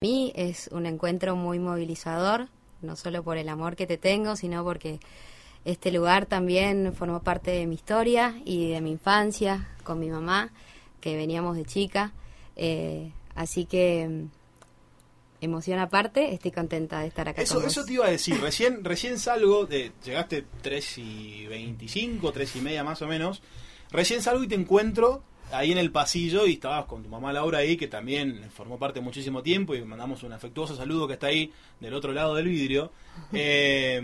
mí es un encuentro muy movilizador, no solo por el amor que te tengo, sino porque este lugar también formó parte de mi historia y de mi infancia con mi mamá, que veníamos de chica. Eh, así que mm, emoción aparte, estoy contenta de estar acá. Eso, con vos. eso te iba a decir, recién, recién salgo, de, llegaste 3 y 25, 3 y media más o menos, recién salgo y te encuentro ahí en el pasillo y estabas con tu mamá Laura ahí, que también formó parte muchísimo tiempo y mandamos un afectuoso saludo que está ahí del otro lado del vidrio. Eh,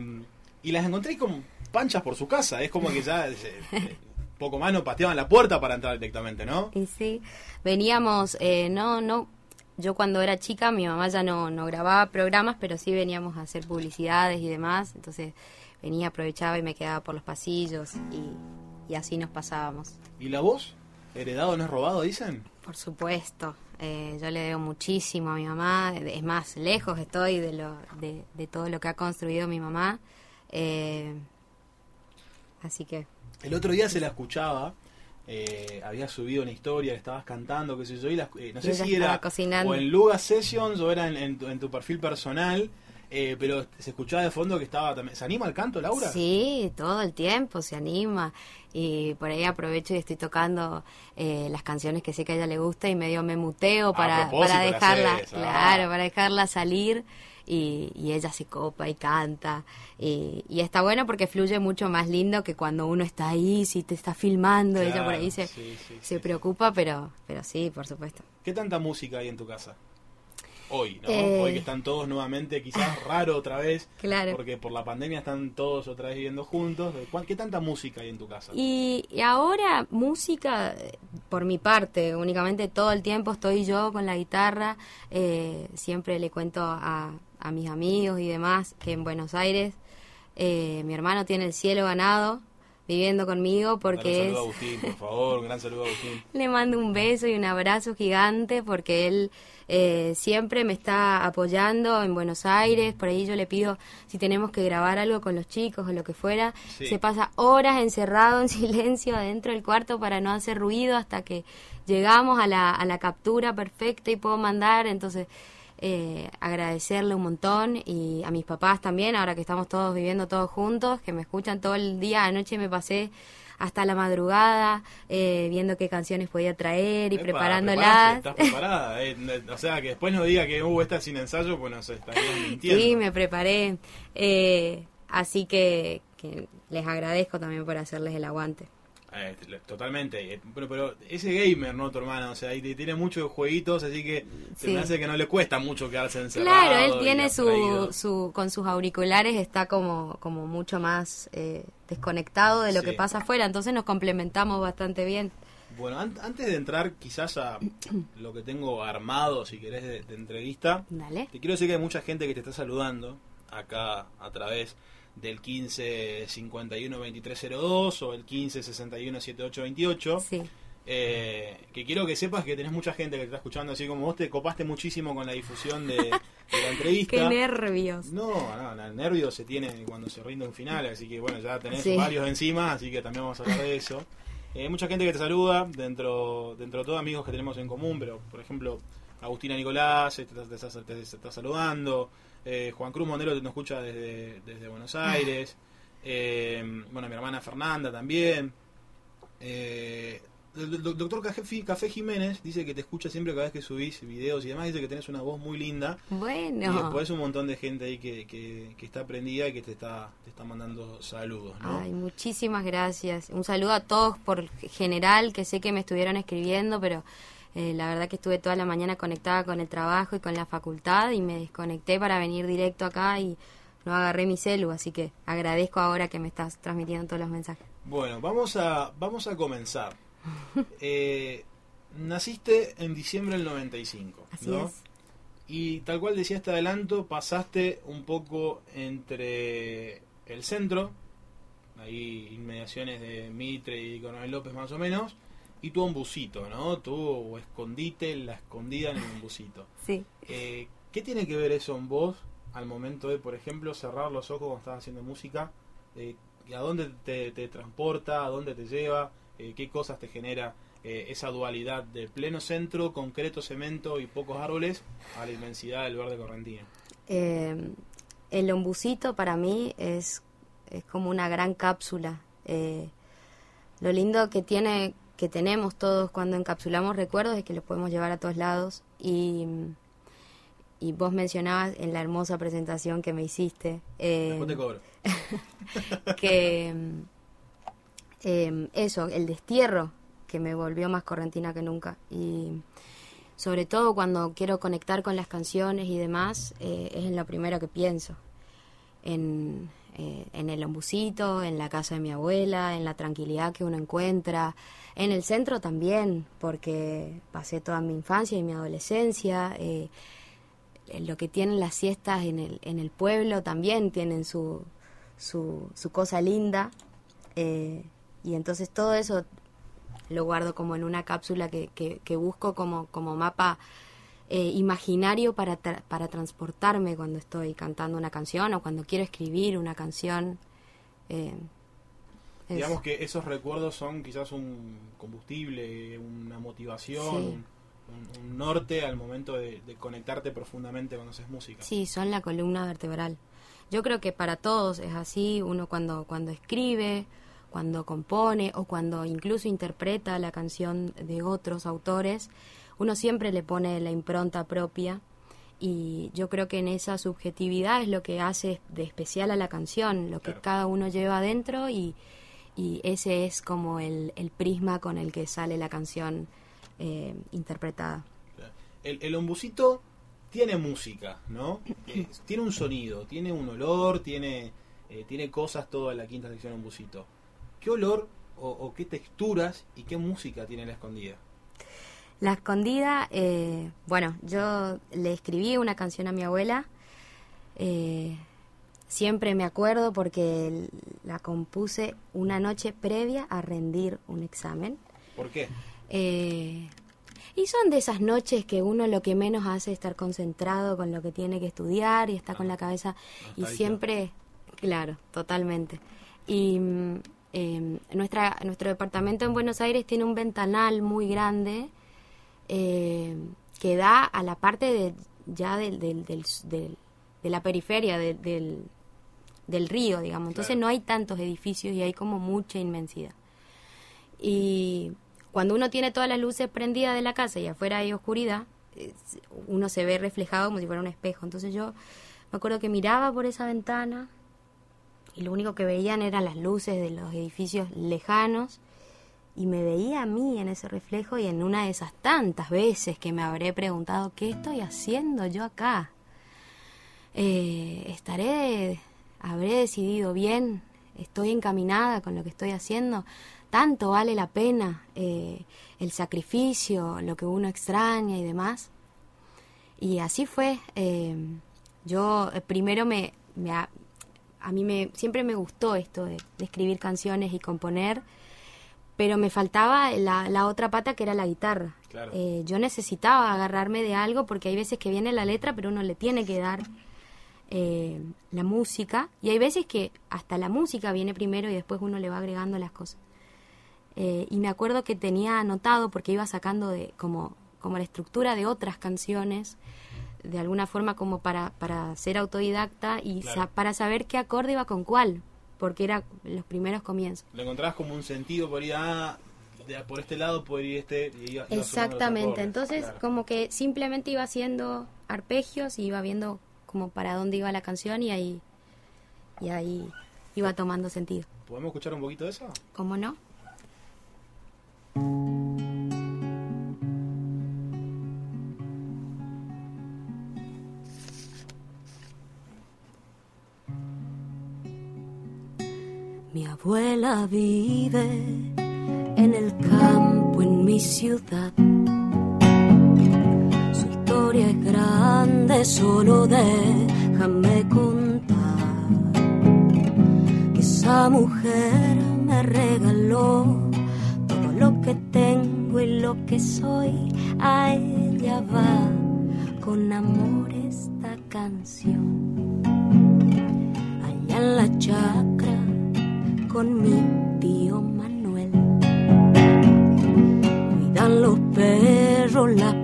y las encontré como panchas por su casa, es como que ya eh, poco más no pateaban la puerta para entrar directamente, ¿no? Y sí, veníamos, eh, no, no, yo cuando era chica mi mamá ya no, no grababa programas, pero sí veníamos a hacer publicidades y demás, entonces venía, aprovechaba y me quedaba por los pasillos y, y así nos pasábamos. ¿Y la voz? ¿Heredado no es robado, dicen? Por supuesto, eh, yo le debo muchísimo a mi mamá, es más, lejos estoy de, lo, de, de todo lo que ha construido mi mamá, eh, así que El otro día se la escuchaba, eh, había subido una historia, estabas cantando, qué sé yo, y la- eh, no sé si era cocinando. o en Luga Sessions o era en, en tu, en tu perfil personal, eh, pero se escuchaba de fondo que estaba también... ¿Se anima al canto, Laura? Sí, todo el tiempo se anima y por ahí aprovecho y estoy tocando eh, las canciones que sé que a ella le gusta y medio me muteo para, para la dejarla, ah. claro, para dejarla salir y, y ella se copa y canta y, y está bueno porque fluye mucho más lindo que cuando uno está ahí, si te está filmando, ella por ahí se, sí, sí, se sí, preocupa, pero, pero sí, por supuesto. ¿Qué tanta música hay en tu casa? Hoy, ¿no? Eh. Hoy que están todos nuevamente, quizás raro otra vez, Claro. porque por la pandemia están todos otra vez viviendo juntos. ¿Cuál- ¿Qué tanta música hay en tu casa? Y, y ahora música, por mi parte, únicamente todo el tiempo estoy yo con la guitarra. eh, siempre le cuento a, a mis amigos y demás que en Buenos Aires eh, mi hermano tiene el cielo ganado viviendo conmigo porque un es... a Agustín, por favor, un gran saludo a Agustín. Le mando un beso y un abrazo gigante porque él eh, siempre me está apoyando en Buenos Aires. Por ahí yo le pido si tenemos que grabar algo con los chicos o lo que fuera. Sí. Se pasa horas encerrado en silencio adentro del cuarto para no hacer ruido hasta que llegamos a la, a la captura perfecta y puedo mandar. Entonces, eh, agradecerle un montón y a mis papás también, ahora que estamos todos viviendo todos juntos, que me escuchan todo el día. Anoche me pasé hasta la madrugada eh, viendo qué canciones podía traer y Epa, preparándolas. Estás preparada. eh, O sea, que después no diga que hubo esta sin ensayo, pues no sé, estarías mintiendo. Sí, me preparé. Eh, así que, que les agradezco también por hacerles el aguante. Eh, totalmente. Eh, Bueno, pero ese gamer, ¿no, tu hermana? O sea, te- tiene muchos jueguitos, así que se me hace que no le cuesta mucho quedarse encerrado. Claro, él y tiene su, su, con sus auriculares está como, como mucho más eh, desconectado de lo Sí. que pasa afuera, entonces nos complementamos bastante bien. Bueno, an- antes de entrar quizás a lo que tengo armado, si querés, de, de entrevista, Dale. te quiero decir que hay mucha gente que te está saludando acá a través del 15 51 2302 o el 15 61 7828. Sí. Eh, que quiero que sepas que tenés mucha gente que te está escuchando, así como vos te copaste muchísimo con la difusión de, de la entrevista. Qué nervios. No, no, el nervio se tiene cuando se rinde un final, así que bueno, ya tenés Sí. varios encima, así que también vamos a hablar de eso. Eh, mucha gente que te saluda, dentro, dentro de todos amigos que tenemos en común, pero por ejemplo, Agustina Nicolás eh, te, te- te está saludando, eh, Juan Cruz Mondelo te nos escucha desde, desde Buenos Aires, eh, bueno, mi hermana Fernanda también. Eh, el do- doctor Café, Café Jiménez dice que te escucha siempre cada vez que subís videos y demás, dice que tenés una voz muy linda. Y Bueno. después un montón de gente ahí que, que, que está prendida y que te está, te está mandando saludos, ¿no? Ay, muchísimas gracias. Un saludo a todos por general, que sé que me estuvieron escribiendo, pero eh, la verdad que estuve toda la mañana conectada con el trabajo y con la facultad y me desconecté para venir directo acá y no agarré mi celu, así que agradezco ahora que me estás transmitiendo todos los mensajes. Bueno, vamos a, vamos a comenzar. Eh, naciste en diciembre del 95, Así ¿no? es. Y tal cual decía este adelanto, pasaste un poco entre el centro, ahí inmediaciones de Mitre y Coronel López más o menos, y tu busito, ¿no? Tu escondite, la escondida en un busito. Sí. Eh, ¿Qué tiene que ver eso en vos al momento de, por ejemplo, cerrar los ojos cuando estás haciendo música? Eh, ¿A dónde te, te transporta? ¿A dónde te lleva? Eh, ¿Qué cosas te genera esa dualidad de pleno centro, concreto cemento y pocos árboles a la inmensidad del verde correntino? Eh, el ombucito para mí es, es como una gran cápsula. Lo lindo que tiene que tenemos todos cuando encapsulamos recuerdos es que los podemos llevar a todos lados y, y vos mencionabas en la hermosa presentación que me hiciste Después te cobro. que eh, eso, el destierro que me volvió más correntina que nunca. Y sobre todo cuando quiero conectar con las canciones y demás, eh, es en lo primero que pienso. En, eh, en el ombucito, en la casa de mi abuela, en la tranquilidad que uno encuentra, en el centro también, porque pasé toda mi infancia y mi adolescencia. Eh, lo que tienen las siestas en el, en el pueblo también tienen su, su, su cosa linda. Eh, y entonces todo eso lo guardo como en una cápsula que, que, que busco como, como mapa eh, imaginario para, tra- para transportarme cuando estoy cantando una canción o cuando quiero escribir una canción. Eh, es- Digamos que esos recuerdos son quizás un combustible, una motivación, Sí. un, un norte al momento de, de conectarte profundamente cuando haces música. Sí, son la columna vertebral. Yo creo que para todos es así, uno cuando, cuando escribe, cuando compone o cuando incluso interpreta la canción de otros autores, uno siempre le pone la impronta propia y yo creo que en esa subjetividad es lo que hace de especial a la canción, lo que cada uno lleva adentro y, y ese es como el, el prisma con el que sale la canción eh, interpretada. El, el ombucito tiene música, ¿no? Eh, tiene un sonido, tiene un olor, tiene, eh, tiene cosas toda la quinta sección ombusito. ¿Qué olor o, o qué texturas y qué música tiene la escondida? La escondida, eh, bueno, yo le escribí una canción a mi abuela. eh, siempre me acuerdo porque la compuse una noche previa a rendir un examen. ¿Por qué? Eh, y son de esas noches que uno lo que menos hace es estar concentrado con lo que tiene que estudiar y está con la cabeza y Nostalgia. siempre, claro, totalmente. Y mm, eh, nuestra, nuestro departamento en Buenos Aires tiene un ventanal muy grande eh, que da a la parte de, ya del, del, del- del- de la periferia de- del, del río, digamos. Entonces Claro. no hay tantos edificios y hay como mucha inmensidad. Y cuando uno tiene todas las luces prendidas de la casa y afuera hay oscuridad, uno se ve reflejado como si fuera un espejo. Entonces yo me acuerdo que miraba por esa ventana y lo único que veían eran las luces de los edificios lejanos y me veía a mí en ese reflejo y en una de esas tantas veces que me habré preguntado, ¿qué estoy haciendo yo acá? Eh, ¿Estaré, habré decidido bien? ¿Estoy encaminada con lo que estoy haciendo? ¿Tanto vale la pena eh, el sacrificio, lo que uno extraña y demás? Y así fue. eh, yo primero me, a, a mí me siempre me gustó esto de escribir canciones y componer, pero me faltaba la, la otra pata que era la guitarra. Claro. Eh, yo necesitaba agarrarme de algo porque hay veces que viene la letra, pero uno le tiene que dar eh, la música y hay veces que hasta la música viene primero y después uno le va agregando las cosas. Eh, y me acuerdo que tenía anotado porque iba sacando de como como la estructura de otras canciones de alguna forma como para para ser autodidacta y Claro. sa- para saber qué acorde iba con cuál porque era los primeros comienzos ¿Le encontrabas como un sentido por ir a, de- por este lado, por ir este? iba- iba exactamente entonces Claro. como que simplemente iba haciendo arpegios y iba viendo como para dónde iba la canción y ahí y ahí iba tomando sentido ¿Podemos escuchar un poquito de eso? cómo no Mi abuela vive en el campo, en mi ciudad. Su historia es grande, solo déjame contar que esa mujer me regaló todo lo que tengo y lo que soy. A ella va con amor esta canción. Allá en la chacra con mi tío Manuel.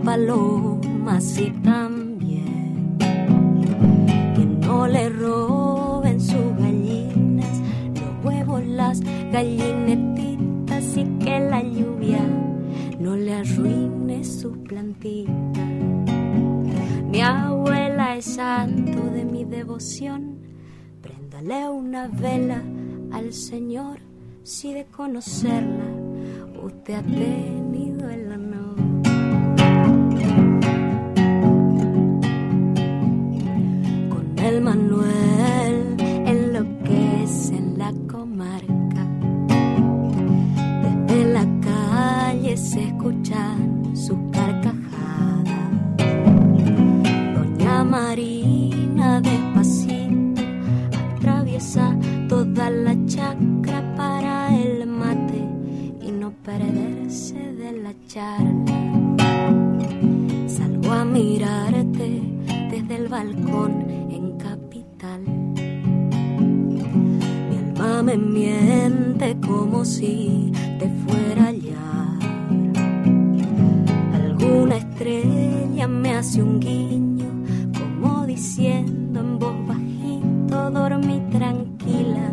palomas y también que no le roben sus gallinas, los huevos, las gallinetitas y que la lluvia no le arruine sus plantitas. Mi abuela es santo de mi devoción, préndale una vela al Señor si de conocerla usted ha tenido el honor. Con el Manuel enloquece en la comarca. Desde la calle se escuchan sus carcajadas. Doña Marina perderse de la charla. Salgo a mirarte desde el balcón en capital. Mi alma me miente como si te fuera a. Alguna estrella me hace un guiño como diciendo en voz bajito, dormí tranquila,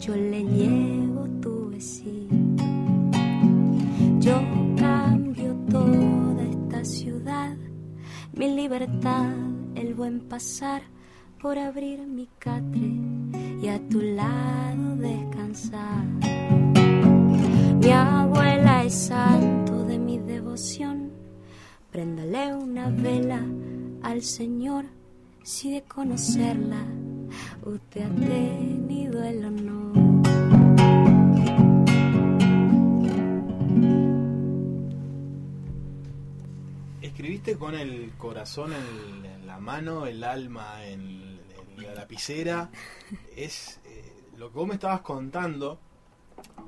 yo le llevo tu besito. Yo cambio toda esta ciudad, mi libertad, el buen pasar por abrir mi catre y a tu lado descansar. Mi abuela es santo de mi devoción, préndale una vela al Señor si de conocerla usted ha tenido el honor. Escribiste con el corazón en, en la mano, el alma en, en la lapicera. Es eh, lo que vos me estabas contando.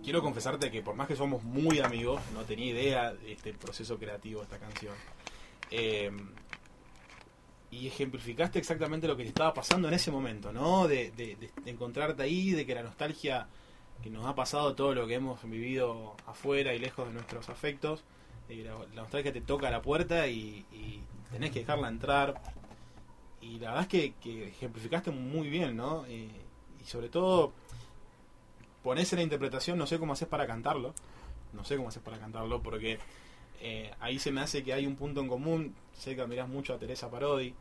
Quiero confesarte que por más que somos muy amigos, no tenía idea de este proceso creativo de esta canción. Eh, y ejemplificaste exactamente lo que te estaba pasando en ese momento, ¿no? De, de- de- de encontrarte ahí, de que la nostalgia que nos ha pasado todo lo que hemos vivido afuera y lejos de nuestros afectos, la, la nostalgia te toca a la puerta y, y tenés que dejarla entrar. Y la verdad es que, que ejemplificaste muy bien, ¿no? Eh, y sobre todo, ponés en la interpretación, no sé cómo haces para cantarlo, no sé cómo haces para cantarlo, porque eh, ahí se me hace que hay un punto en común. Sé que admirás mucho a Teresa Parodi.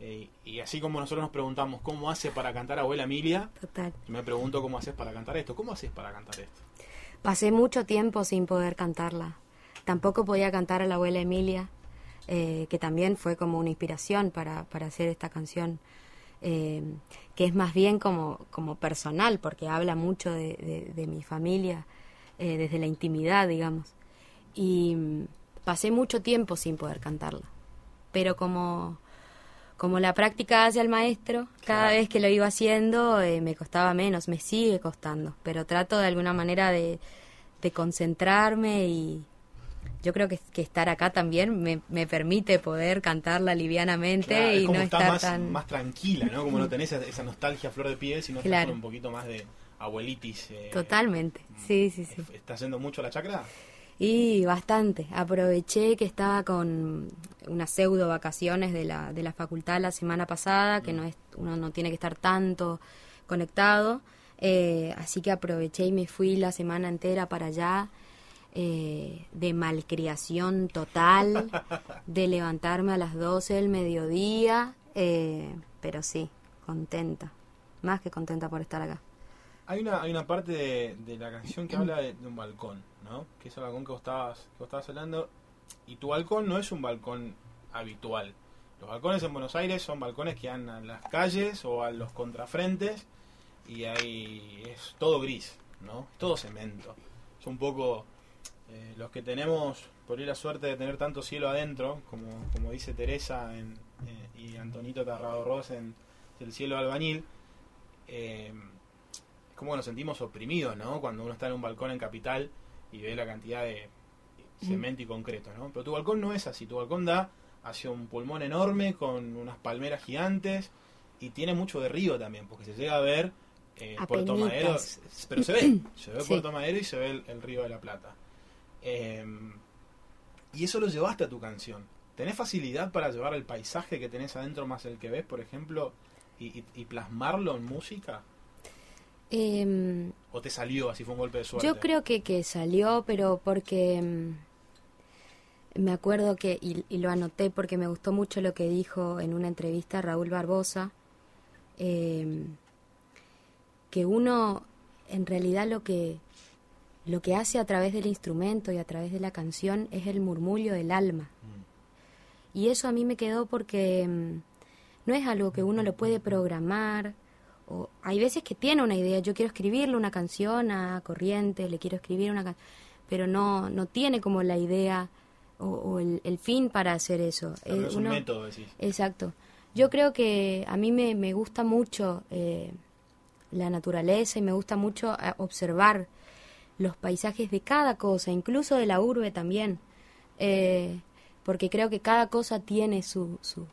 eh, y así como nosotros nos preguntamos cómo hace para cantar Abuela Emilia, Total. me pregunto cómo haces para cantar esto. ¿Cómo haces para cantar esto? Pasé mucho tiempo sin poder cantarla. Tampoco podía cantar a la abuela Emilia, eh, que también fue como una inspiración para, para hacer esta canción, eh, que es más bien como, como personal, porque habla mucho de, de- de mi familia, eh, desde la intimidad, digamos. Y mm, pasé mucho tiempo sin poder cantarla. Pero como, como la práctica hace al maestro, cada Claro. vez que lo iba haciendo eh, me costaba menos, me sigue costando, pero trato de alguna manera de, de concentrarme y yo creo que, que estar acá también me, me permite poder cantarla livianamente Claro, y como no estás estar más, tan... más tranquila, ¿no? Como no tenés esa, nostalgia flor de piel, sino estás Claro. con un poquito más de abuelitis. eh, Totalmente, sí, sí, sí. ¿Estás yendo mucho a la chacra? Y bastante. Aproveché que estaba con unas pseudo vacaciones de la, de la facultad la semana pasada, que no es, uno no tiene que estar tanto conectado. Eh, así que aproveché y me fui la semana entera para allá. Eh, de malcriación total, de levantarme a las 12 del mediodía, eh, pero sí, contenta, más que contenta por estar acá. Hay una, hay una parte de, la canción que habla de, de un balcón, ¿no? Que es el balcón que vos, estabas, que vos estabas hablando. Y tu balcón no es un balcón habitual. Los balcones en Buenos Aires son balcones que dan a las calles o a los contrafrentes y ahí es todo gris, ¿no? Es todo cemento. Es un poco eh, los que tenemos por ahí la suerte de tener tanto cielo adentro, como, como dice Teresa en, eh, y Antonito Tarradorros en El cielo albañil. Eh, es como que nos sentimos oprimidos, ¿no? Cuando uno está en un balcón en capital y ve la cantidad de cemento y concreto, ¿no? Pero tu balcón no es así, tu balcón da hacia un pulmón enorme con unas palmeras gigantes y tiene mucho de río también, porque se llega a ver eh, Puerto. Madero, pero se ve, se ve Sí. Puerto Madero y se ve el, el río de la Plata. Eh, y eso lo llevaste a tu canción. ¿tenés facilidad para llevar el paisaje que tenés adentro más el que ves, por ejemplo, y, y- y plasmarlo en música? Em, ¿O te salió así, fue un golpe de suerte? Yo creo que, que salió, pero porque mm, me acuerdo que, y, y lo anoté porque me gustó mucho lo que dijo en una entrevista Raúl Barbosa, eh, que uno en realidad lo que, lo que hace a través del instrumento y a través de la canción es el murmullo del alma. Mm. Y eso a mí me quedó porque mm, no es algo que uno lo puede programar. O hay veces que tiene una idea, yo quiero escribirle una canción a Corrientes, le quiero escribir una canción, pero no, no tiene como la idea o, o el, el fin para hacer eso. Claro, Eh, es un método, decís. Exacto. Yo creo que a mí me, me gusta mucho eh, la naturaleza y me gusta mucho eh, observar los paisajes de cada cosa, incluso de la urbe también, eh, porque creo que cada cosa tiene su, su,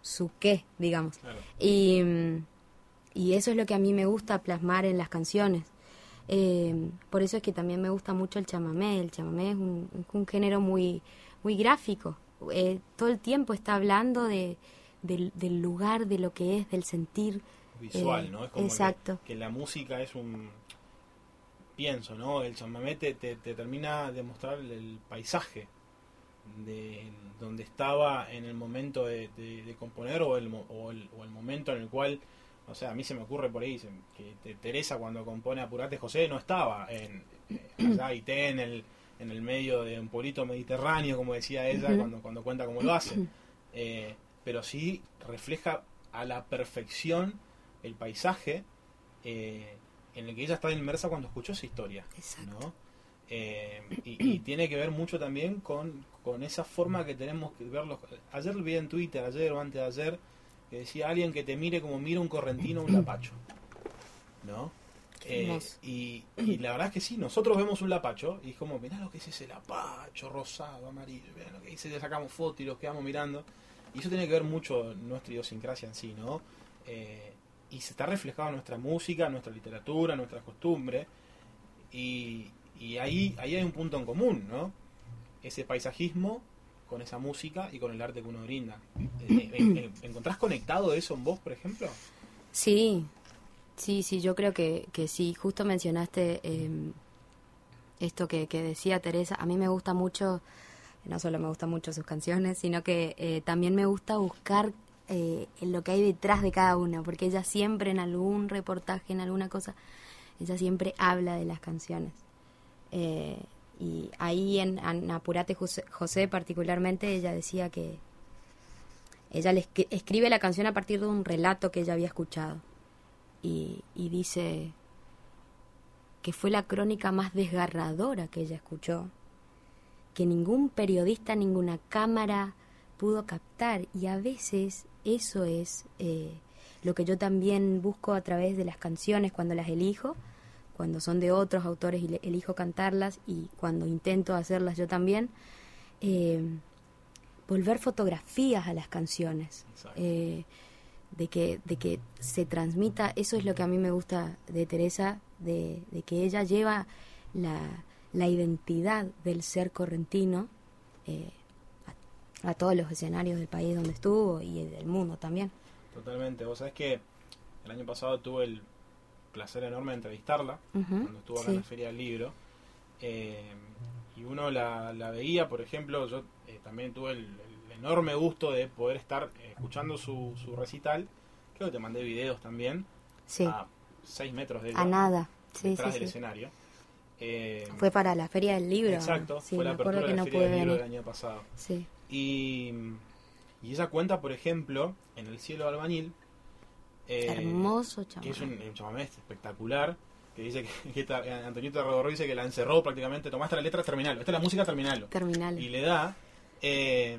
su qué, digamos. Claro. Y, mm, y eso es lo que a mí me gusta plasmar en las canciones. Eh, por eso es que también me gusta mucho el chamamé. El chamamé es un, género muy, muy gráfico. Eh, todo el tiempo está hablando de, del, del lugar, de lo que es, del sentir. Visual, Eh, ¿no? Es como que- exacto. Que, la música es un... Pienso, ¿no? El chamamé te, te, te termina de mostrar el, paisaje de donde estaba en el momento de, de- de componer o el, o, el, o el momento en el cual... O sea, a mí se me ocurre por ahí que te- Teresa cuando compone Apurate José no estaba en eh, allá Haití, en el, en el medio de un pueblito mediterráneo, como decía ella, cuando, cuando cuenta cómo lo hace. Eh, pero sí refleja a la perfección el paisaje eh, en el que ella está inmersa cuando escuchó esa historia. Exacto. ¿no? Eh, y, y tiene que ver mucho también con, con esa forma que tenemos que verlos. Ayer vi en Twitter, ayer o antes de ayer, que decía alguien que te mire como mira un correntino o un lapacho. ¿No? Eh, y, y la verdad es que sí, nosotros vemos un lapacho y es como, mirá lo que es ese lapacho rosado, amarillo, mirá lo que dice, le sacamos fotos y los quedamos mirando. Y eso tiene que ver mucho nuestra idiosincrasia en sí, ¿no? Eh, y se está reflejado en nuestra música, en nuestra literatura, en nuestras costumbres. Y, ahí, ahí hay un punto en común, ¿no? Ese paisajismo con esa música y con el arte que uno brinda. Eh, en- en- ¿Encontrás conectado eso en vos, por ejemplo? Sí, sí, sí, yo creo que, sí. Justo mencionaste eh, esto que, decía Teresa. A mí me gusta mucho, no solo me gustan mucho sus canciones, sino que eh, también me gusta buscar eh, en lo que hay detrás de cada una, porque ella siempre en algún reportaje, en alguna cosa, ella siempre habla de las canciones. Eh, y ahí en, en Apurate José, particularmente, ella decía que ella le escri- escribe la canción a partir de un relato que ella había escuchado. Y dice que fue la crónica más desgarradora que ella escuchó, que ningún periodista, ninguna cámara pudo captar. Y a veces eso es eh, lo que yo también busco a través de las canciones cuando las elijo, cuando son de otros autores y elijo cantarlas y cuando intento hacerlas yo también. eh, volver fotografías a las canciones. Eh, de que, de que se transmita, eso es lo que a mí me gusta de Teresa, de, de que ella lleva la, la identidad del ser correntino eh, a, todos los escenarios del país donde estuvo y del mundo también. Totalmente. Vos sabés que el año pasado tuve el placer enorme de entrevistarla cuando estuvo acá en la Feria del Libro. Eh, y uno la, la veía, por ejemplo, yo eh, también tuve el, el enorme gusto de poder estar escuchando su, su recital. Creo que te mandé videos también Sí, a 6 metros de ella, a nada. Sí, detrás sí, del escenario. Eh, Fue para la Feria del Libro. exacto, fue la apertura que de la no Feria del Libro del año pasado. Sí. Y, y ella cuenta, por ejemplo, en El cielo albañil. eh, Hermoso que es un, un chamamé espectacular. Que dice que, que ta- Antonito Redorro dice que la encerró prácticamente. Tomaste la letra terminal. Esta es la música terminal. Terminal. Y le da. eh,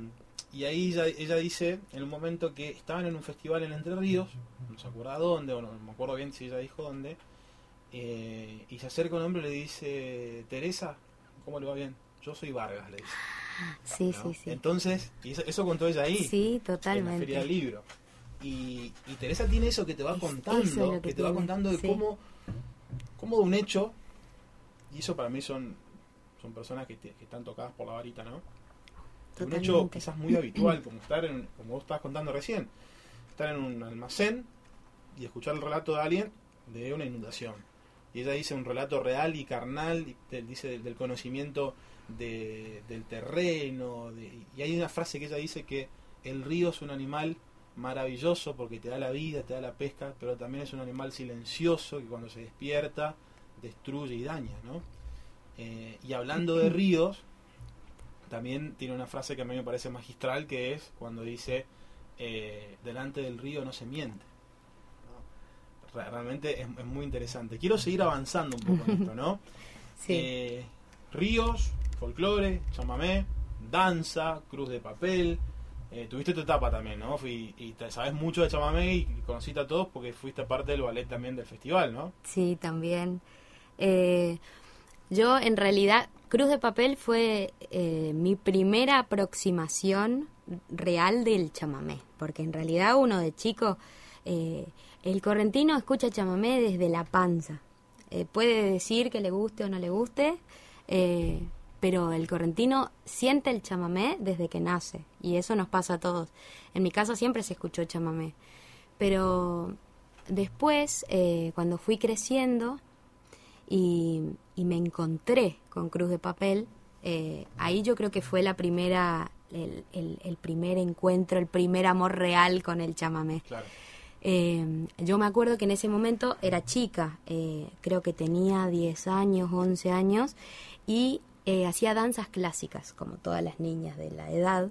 y ahí ella, ella dice en un momento que estaban en un festival en Entre Ríos. No se acuerda dónde, o no, no me acuerdo bien si ella dijo dónde. eh, y se acerca un hombre y le dice: Teresa, ¿cómo le va bien? Yo soy Vargas, le dice. Sí, ¿no? sí, sí. Entonces, y eso, eso contó ella ahí Sí, en la totalmente. feria del libro. Y, y Teresa tiene eso que te va Es- contando, es que, que te va contando de sí. cómo, cómo de un hecho, y eso para mí son, son personas que, te- que están tocadas por la varita, ¿no? un hecho Totalmente. quizás muy habitual, como estar en, como vos estabas contando recién, estar en un almacén y escuchar el relato de alguien de una inundación. Y ella dice un relato real y carnal, y te- dice del, del conocimiento de- del terreno, de- y hay una frase que ella dice que el río es un animal maravilloso porque te da la vida, te da la pesca, pero también es un animal silencioso que cuando se despierta destruye y daña, ¿no? Eh, y hablando de ríos, también tiene una frase que a mí me parece magistral que es cuando dice eh, delante del río no se miente. Realmente es, es muy interesante. Quiero seguir avanzando un poco en esto, ¿no? Sí. Eh, ríos, folclore, chamamé, danza, cruz de papel. Eh, tuviste tu etapa también, ¿no? Y, y te sabes mucho de chamamé y conociste a todos porque fuiste parte del ballet también del festival, ¿no? Sí, también. Eh, yo en realidad, Cruz de Papel fue eh, mi primera aproximación real del chamamé, porque en realidad uno de chico, eh, el correntino escucha chamamé desde la panza. Eh, puede decir que le guste o no le guste, pero el correntino siente el chamamé desde que nace, y eso nos pasa a todos. En mi casa siempre se escuchó chamamé, pero después, eh, cuando fui creciendo y, y me encontré con Cruz de Papel, eh, ahí yo creo que fue la primera, el, el- el primer encuentro, el primer amor real con el chamamé. Claro. Eh, yo me acuerdo que en ese momento era chica, creo que tenía 10 años, 11 años, y eh, hacía danzas clásicas, como todas las niñas de la edad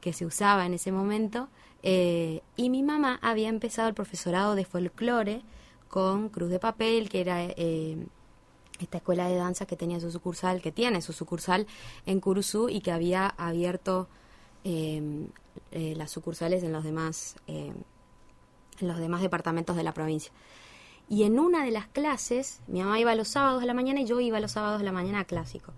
que se usaba en ese momento. eh, y mi mamá había empezado el profesorado de folclore con Cruz de Papel, que era eh, esta escuela de danza que tenía su sucursal, que tiene su sucursal en Curuzú y que había abierto eh, eh, las sucursales en los demás en los demás departamentos de la provincia. Y en una de las clases, mi mamá iba los sábados a la mañana y yo iba los sábados a la mañana a clásico.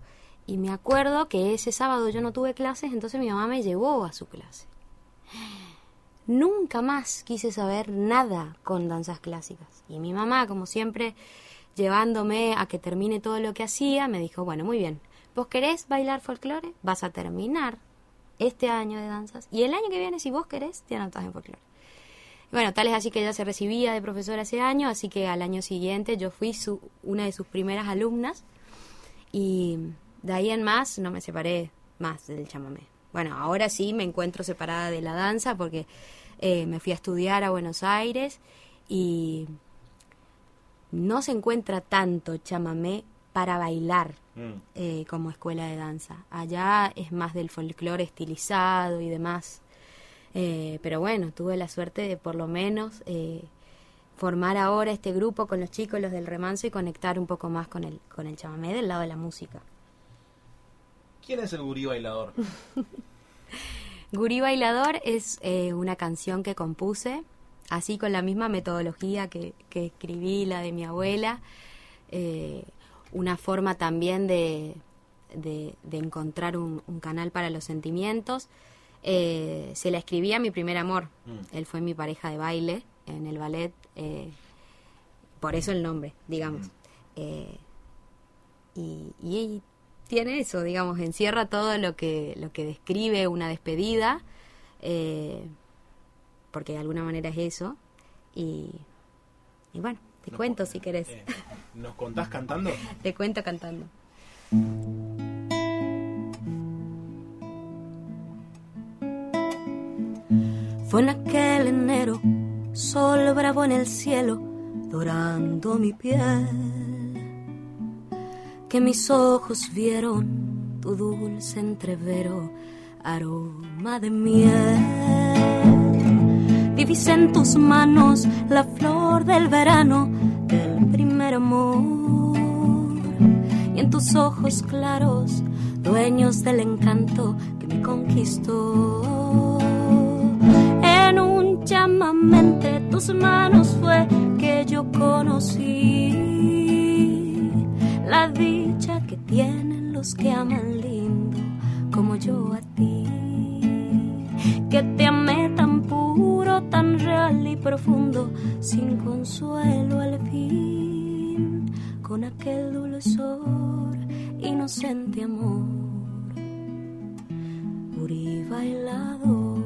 Y me acuerdo que ese sábado yo no tuve clases, entonces mi mamá me llevó a su clase. Nunca más quise saber nada con danzas clásicas. Y mi mamá, como siempre, llevándome a que termine todo lo que hacía, me dijo, bueno, muy bien, ¿vos querés bailar folclore? Vas a terminar este año de danzas. Y el año que viene, si vos querés, te anotás en folclore. Bueno, tal es así que ella se recibía de profesora ese año, así que al año siguiente yo fui su, una de sus primeras alumnas y de ahí en más no me separé más del chamamé. Bueno, ahora sí me encuentro separada de la danza porque eh, me fui a estudiar a Buenos Aires y no se encuentra tanto chamamé para bailar Mm. eh, como escuela de danza. Allá es más del folclore estilizado y demás. Eh, pero bueno, tuve la suerte de por lo menos eh, formar ahora este grupo con los chicos, los del remanso y conectar un poco más con el, con el chamamé del lado de la música. ¿Quién es el gurí bailador? Gurí Bailador es eh, una canción que compuse, así con la misma metodología que, que escribí, la de mi abuela. Eh, una forma también de, de, de encontrar un, un canal para los sentimientos. Eh, se la escribí a mi primer amor. Mm. Él fue mi pareja de baile en el ballet. por eso el nombre, digamos. Eh, y, y tiene eso, digamos, encierra todo lo que, lo que describe una despedida, eh, porque de alguna manera es eso. Y, y bueno, te Nos cuento si querés. eh, ¿Nos contás cantando? Te cuento cantando. Fue en aquel enero, sol bravo en el cielo, dorando mi piel, que mis ojos vieron tu dulce entrevero, aroma de miel. Vivís en tus manos la flor del verano, del primer amor, y en tus ojos claros, dueños del encanto que me conquistó. En un chamamé entre tus manos fue que yo conocí la dicha que tienen los que aman lindo como yo a ti. Que te amé tan puro, tan real y profundo, sin consuelo al fin, con aquel dulzor, inocente amor. Uri bailador.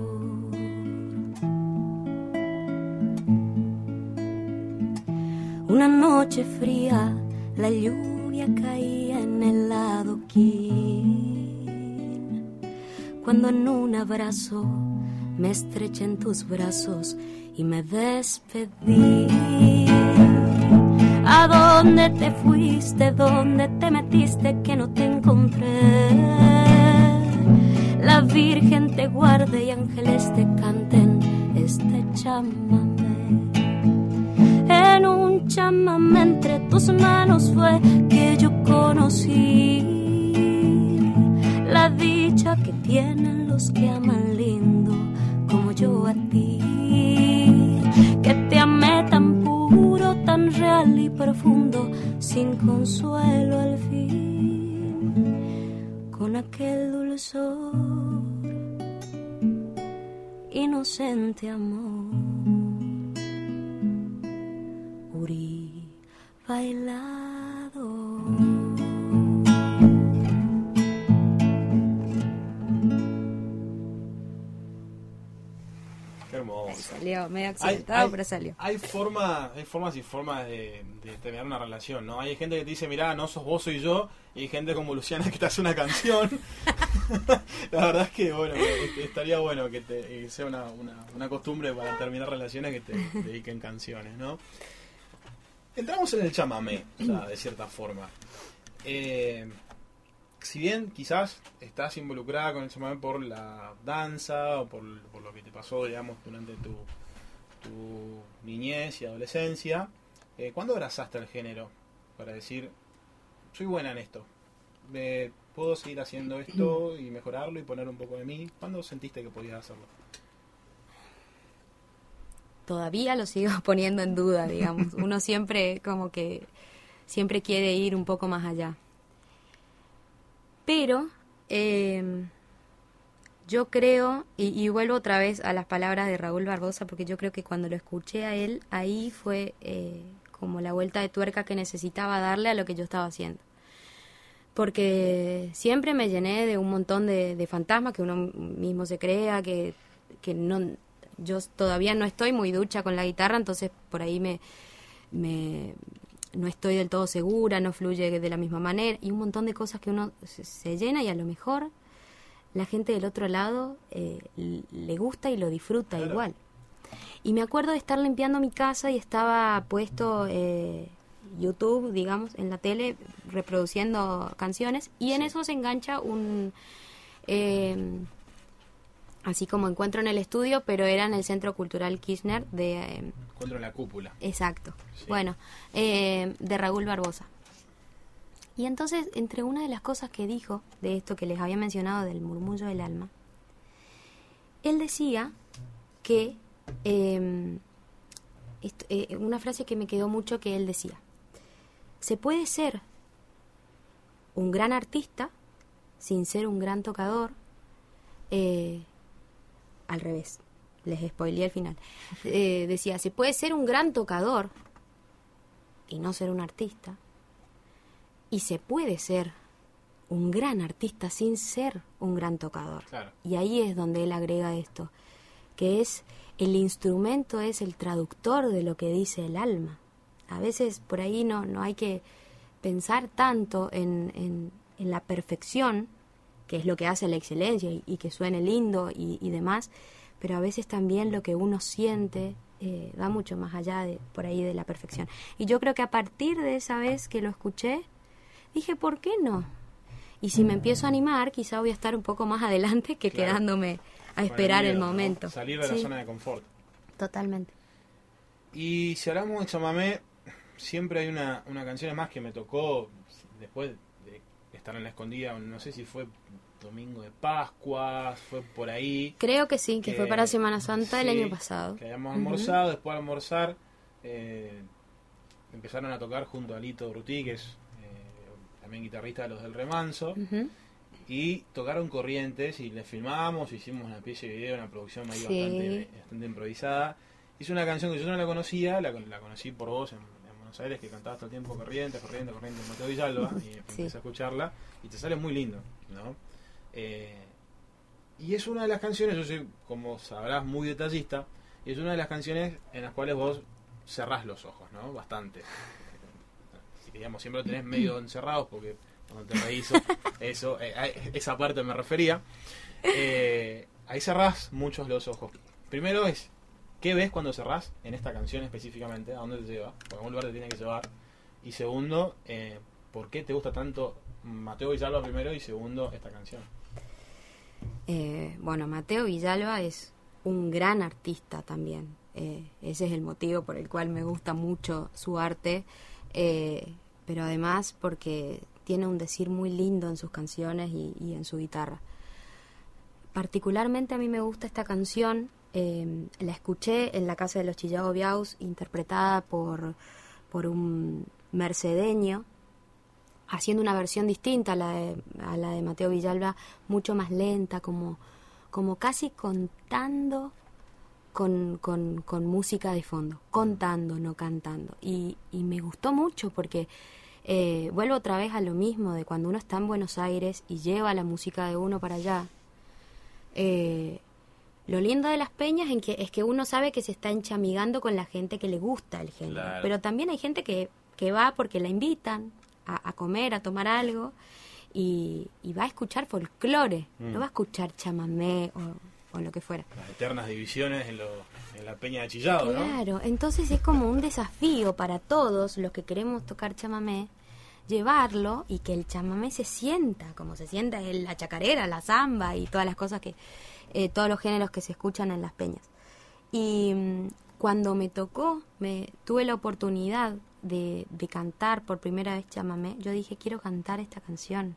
Una noche fría, la lluvia caía en el adoquín. Cuando en un abrazo me estreché en tus brazos y me despedí. ¿A dónde te fuiste? ¿Dónde te metiste que no te encontré? La Virgen te guarde y ángeles te canten este chamamé. En un chamamé entre tus manos fue que yo conocí la dicha que tienen los que aman lindo como yo a ti. Que te amé tan puro, tan real y profundo, sin consuelo al fin, con aquel dulzor, inocente amor. Bailado. Qué hermoso. Salió medio accidentado, pero salió. Hay, forma, hay formas y formas de, de terminar una relación, ¿no? Hay gente que te dice, mirá, no sos vos, soy yo, y hay gente como Luciana que te hace una canción. La verdad es que, bueno, estaría bueno que, te, que sea una, una, una costumbre para terminar relaciones que te dediquen canciones, ¿no? Entramos en el chamamé, sea, de cierta forma. Eh, si bien quizás estás involucrada con el chamamé por la danza o por, lo que te pasó, digamos, durante tu, niñez y adolescencia, eh, ¿cuándo abrazaste el género para decir, soy buena en esto? Me, ¿Puedo seguir haciendo esto y mejorarlo y poner un poco de mí? ¿Cuándo sentiste que podías hacerlo? Todavía lo sigo poniendo en duda, digamos. Uno siempre como que siempre quiere ir un poco más allá. Pero eh, yo creo, y, y, vuelvo otra vez a las palabras de Raúl Barbosa, porque yo creo que cuando lo escuché a él, ahí fue eh, como la vuelta de tuerca que necesitaba darle a lo que yo estaba haciendo. Porque siempre me llené de un montón de, de fantasmas que uno mismo se crea, que, que no, yo todavía no estoy muy ducha con la guitarra, entonces por ahí me, me no estoy del todo segura, no fluye de la misma manera y un montón de cosas que uno se, se llena y a lo mejor la gente del otro lado eh, le gusta y lo disfruta claro. igual. Y me acuerdo de estar limpiando mi casa y estaba puesto eh, YouTube, digamos, en la tele, reproduciendo canciones y en eso se engancha un... Eh, así como encuentro en el estudio, pero era en el Centro Cultural Kirchner de... Eh, encuentro en la cúpula. Exacto. Sí. Bueno, eh, de Raúl Barbosa. Y entonces, entre una de las cosas que dijo, de esto que les había mencionado del murmullo del alma, él decía que... Eh, esto, una frase que me quedó mucho que él decía, se puede ser un gran artista sin ser un gran tocador, eh, al revés, les spoileé al final. Eh, decía, se puede ser un gran tocador y no ser un artista. Y se puede ser un gran artista sin ser un gran tocador. Claro. Y ahí es donde él agrega esto, que es el instrumento es el traductor de lo que dice el alma. A veces por ahí no, no hay que pensar tanto en, en, en la perfección, que es lo que hace la excelencia y, y que suene lindo y, y, demás, pero a veces también lo que uno siente eh, va mucho más allá de por ahí de la perfección. Y yo creo que a partir de esa vez que lo escuché, dije, ¿por qué no? Y si me empiezo a animar, quizá voy a estar un poco más adelante que claro. quedándome a esperar el, miedo, el momento. ¿no? Salir de sí. la zona de confort. Totalmente. Y si hablamos de chamamé, siempre hay una, una canción más que me tocó después de estar en la escondida, no sé si fue domingo de Pascua, fue por ahí. Creo que sí, que, que fue para Semana Santa sí, el año pasado. Que habíamos almorzado, uh -huh. después de almorzar eh, empezaron a tocar junto a Lito Brutí, que es eh, también guitarrista de los del Remanso. Uh -huh. Y tocaron Corrientes y les filmamos, hicimos una pieza de video, una producción ahí sí. bastante, bastante improvisada. Hice una canción que yo no la conocía, la, la conocí por vos en, Buenos Aires, que cantabas todo el tiempo Corrientes, Corrientes, Corrientes, Mateo Villalba, y sí. empecé a escucharla, y te sale muy lindo, ¿no? Eh, y es una de las canciones, yo soy, como sabrás, muy detallista, y es una de las canciones en las cuales vos cerrás los ojos, ¿no? Bastante. Si digamos, siempre lo tenés medio encerrados porque cuando te reís, eso, eh, a esa parte me refería. Eh, ahí cerrás muchos los ojos. Primero es, ¿qué ves cuando cerrás en esta canción específicamente? ¿A dónde te lleva? Por algún lugar te tiene que llevar. Y segundo, eh, ¿por qué te gusta tanto Mateo Villalba primero y segundo esta canción? Eh, bueno, Mateo Villalba es un gran artista también. Eh, ese es el motivo por el cual me gusta mucho su arte, eh, pero además porque tiene un decir muy lindo en sus canciones y, y en su guitarra. Particularmente a mí me gusta esta canción, eh, la escuché en la casa de los Chillago Biaus, interpretada por, por un mercedeño, haciendo una versión distinta a la de, a la de Mateo Villalba, mucho más lenta, como, como casi contando con, con, música de fondo, contando, no cantando. Y, y me gustó mucho porque eh, vuelvo otra vez a lo mismo de cuando uno está en Buenos Aires y lleva la música de uno para allá. Eh, lo lindo de las peñas en que, es que uno sabe que se está enchamigando con la gente que le gusta el género. Claro. Pero también hay gente que, que va porque la invitan a, a comer, a tomar algo, y, y va a escuchar folclore, Mm. no va a escuchar chamamé o, o lo que fuera. Las eternas divisiones en, lo- en la peña de Chillado, ¿no? Claro, entonces es como un desafío para todos los que queremos tocar chamamé, llevarlo y que el chamamé se sienta, como se sienta en la chacarera, la zamba y todas las cosas que, eh, todos los géneros que se escuchan en las peñas. Y mm, cuando me tocó, me tuve la oportunidad de, de cantar por primera vez chamamé, yo dije, quiero cantar esta canción.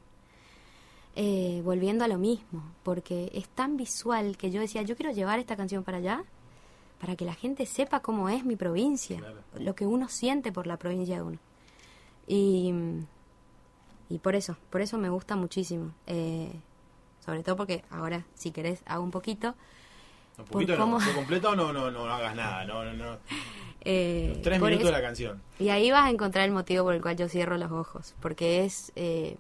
Eh, volviendo a lo mismo, porque es tan visual que yo decía, yo quiero llevar esta canción para allá, para que la gente sepa cómo es mi provincia, Claro. lo que uno siente por la provincia de uno. Y, y por eso, por eso me gusta muchísimo. Eh, sobre todo porque ahora, si querés, hago un poquito. Un poquito no, cómo- ¿Fue completo no, no, no, hagas nada, no, no, no. eh, Los tres minutos eso- de la canción. Y ahí vas a encontrar el motivo por el cual yo cierro los ojos, porque es eh,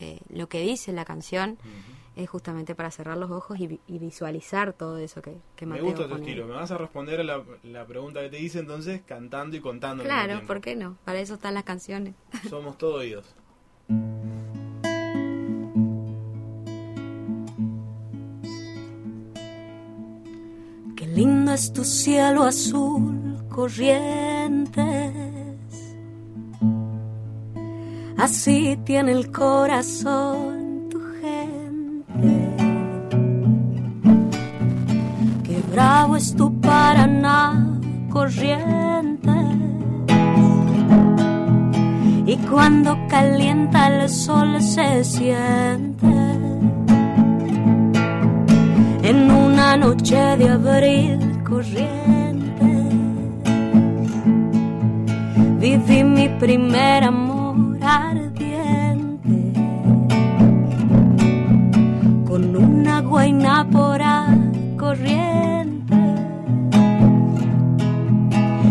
eh, lo que dice la canción es justamente para cerrar los ojos y, vi- y visualizar todo eso que, que Me Mateo gusta tu estilo. Me vas a responder a la, la pregunta que te hice entonces cantando y contando. Claro. ¿por qué no? Para eso están las canciones. Somos todo oídos. lindo es tu cielo azul corrientes. Así tiene el corazón tu gente. Qué bravo es tu Paraná corriente. Y cuando calienta el sol se siente una noche de abril corriente. Viví mi primer amor ardiente. Con una guaina por corriente,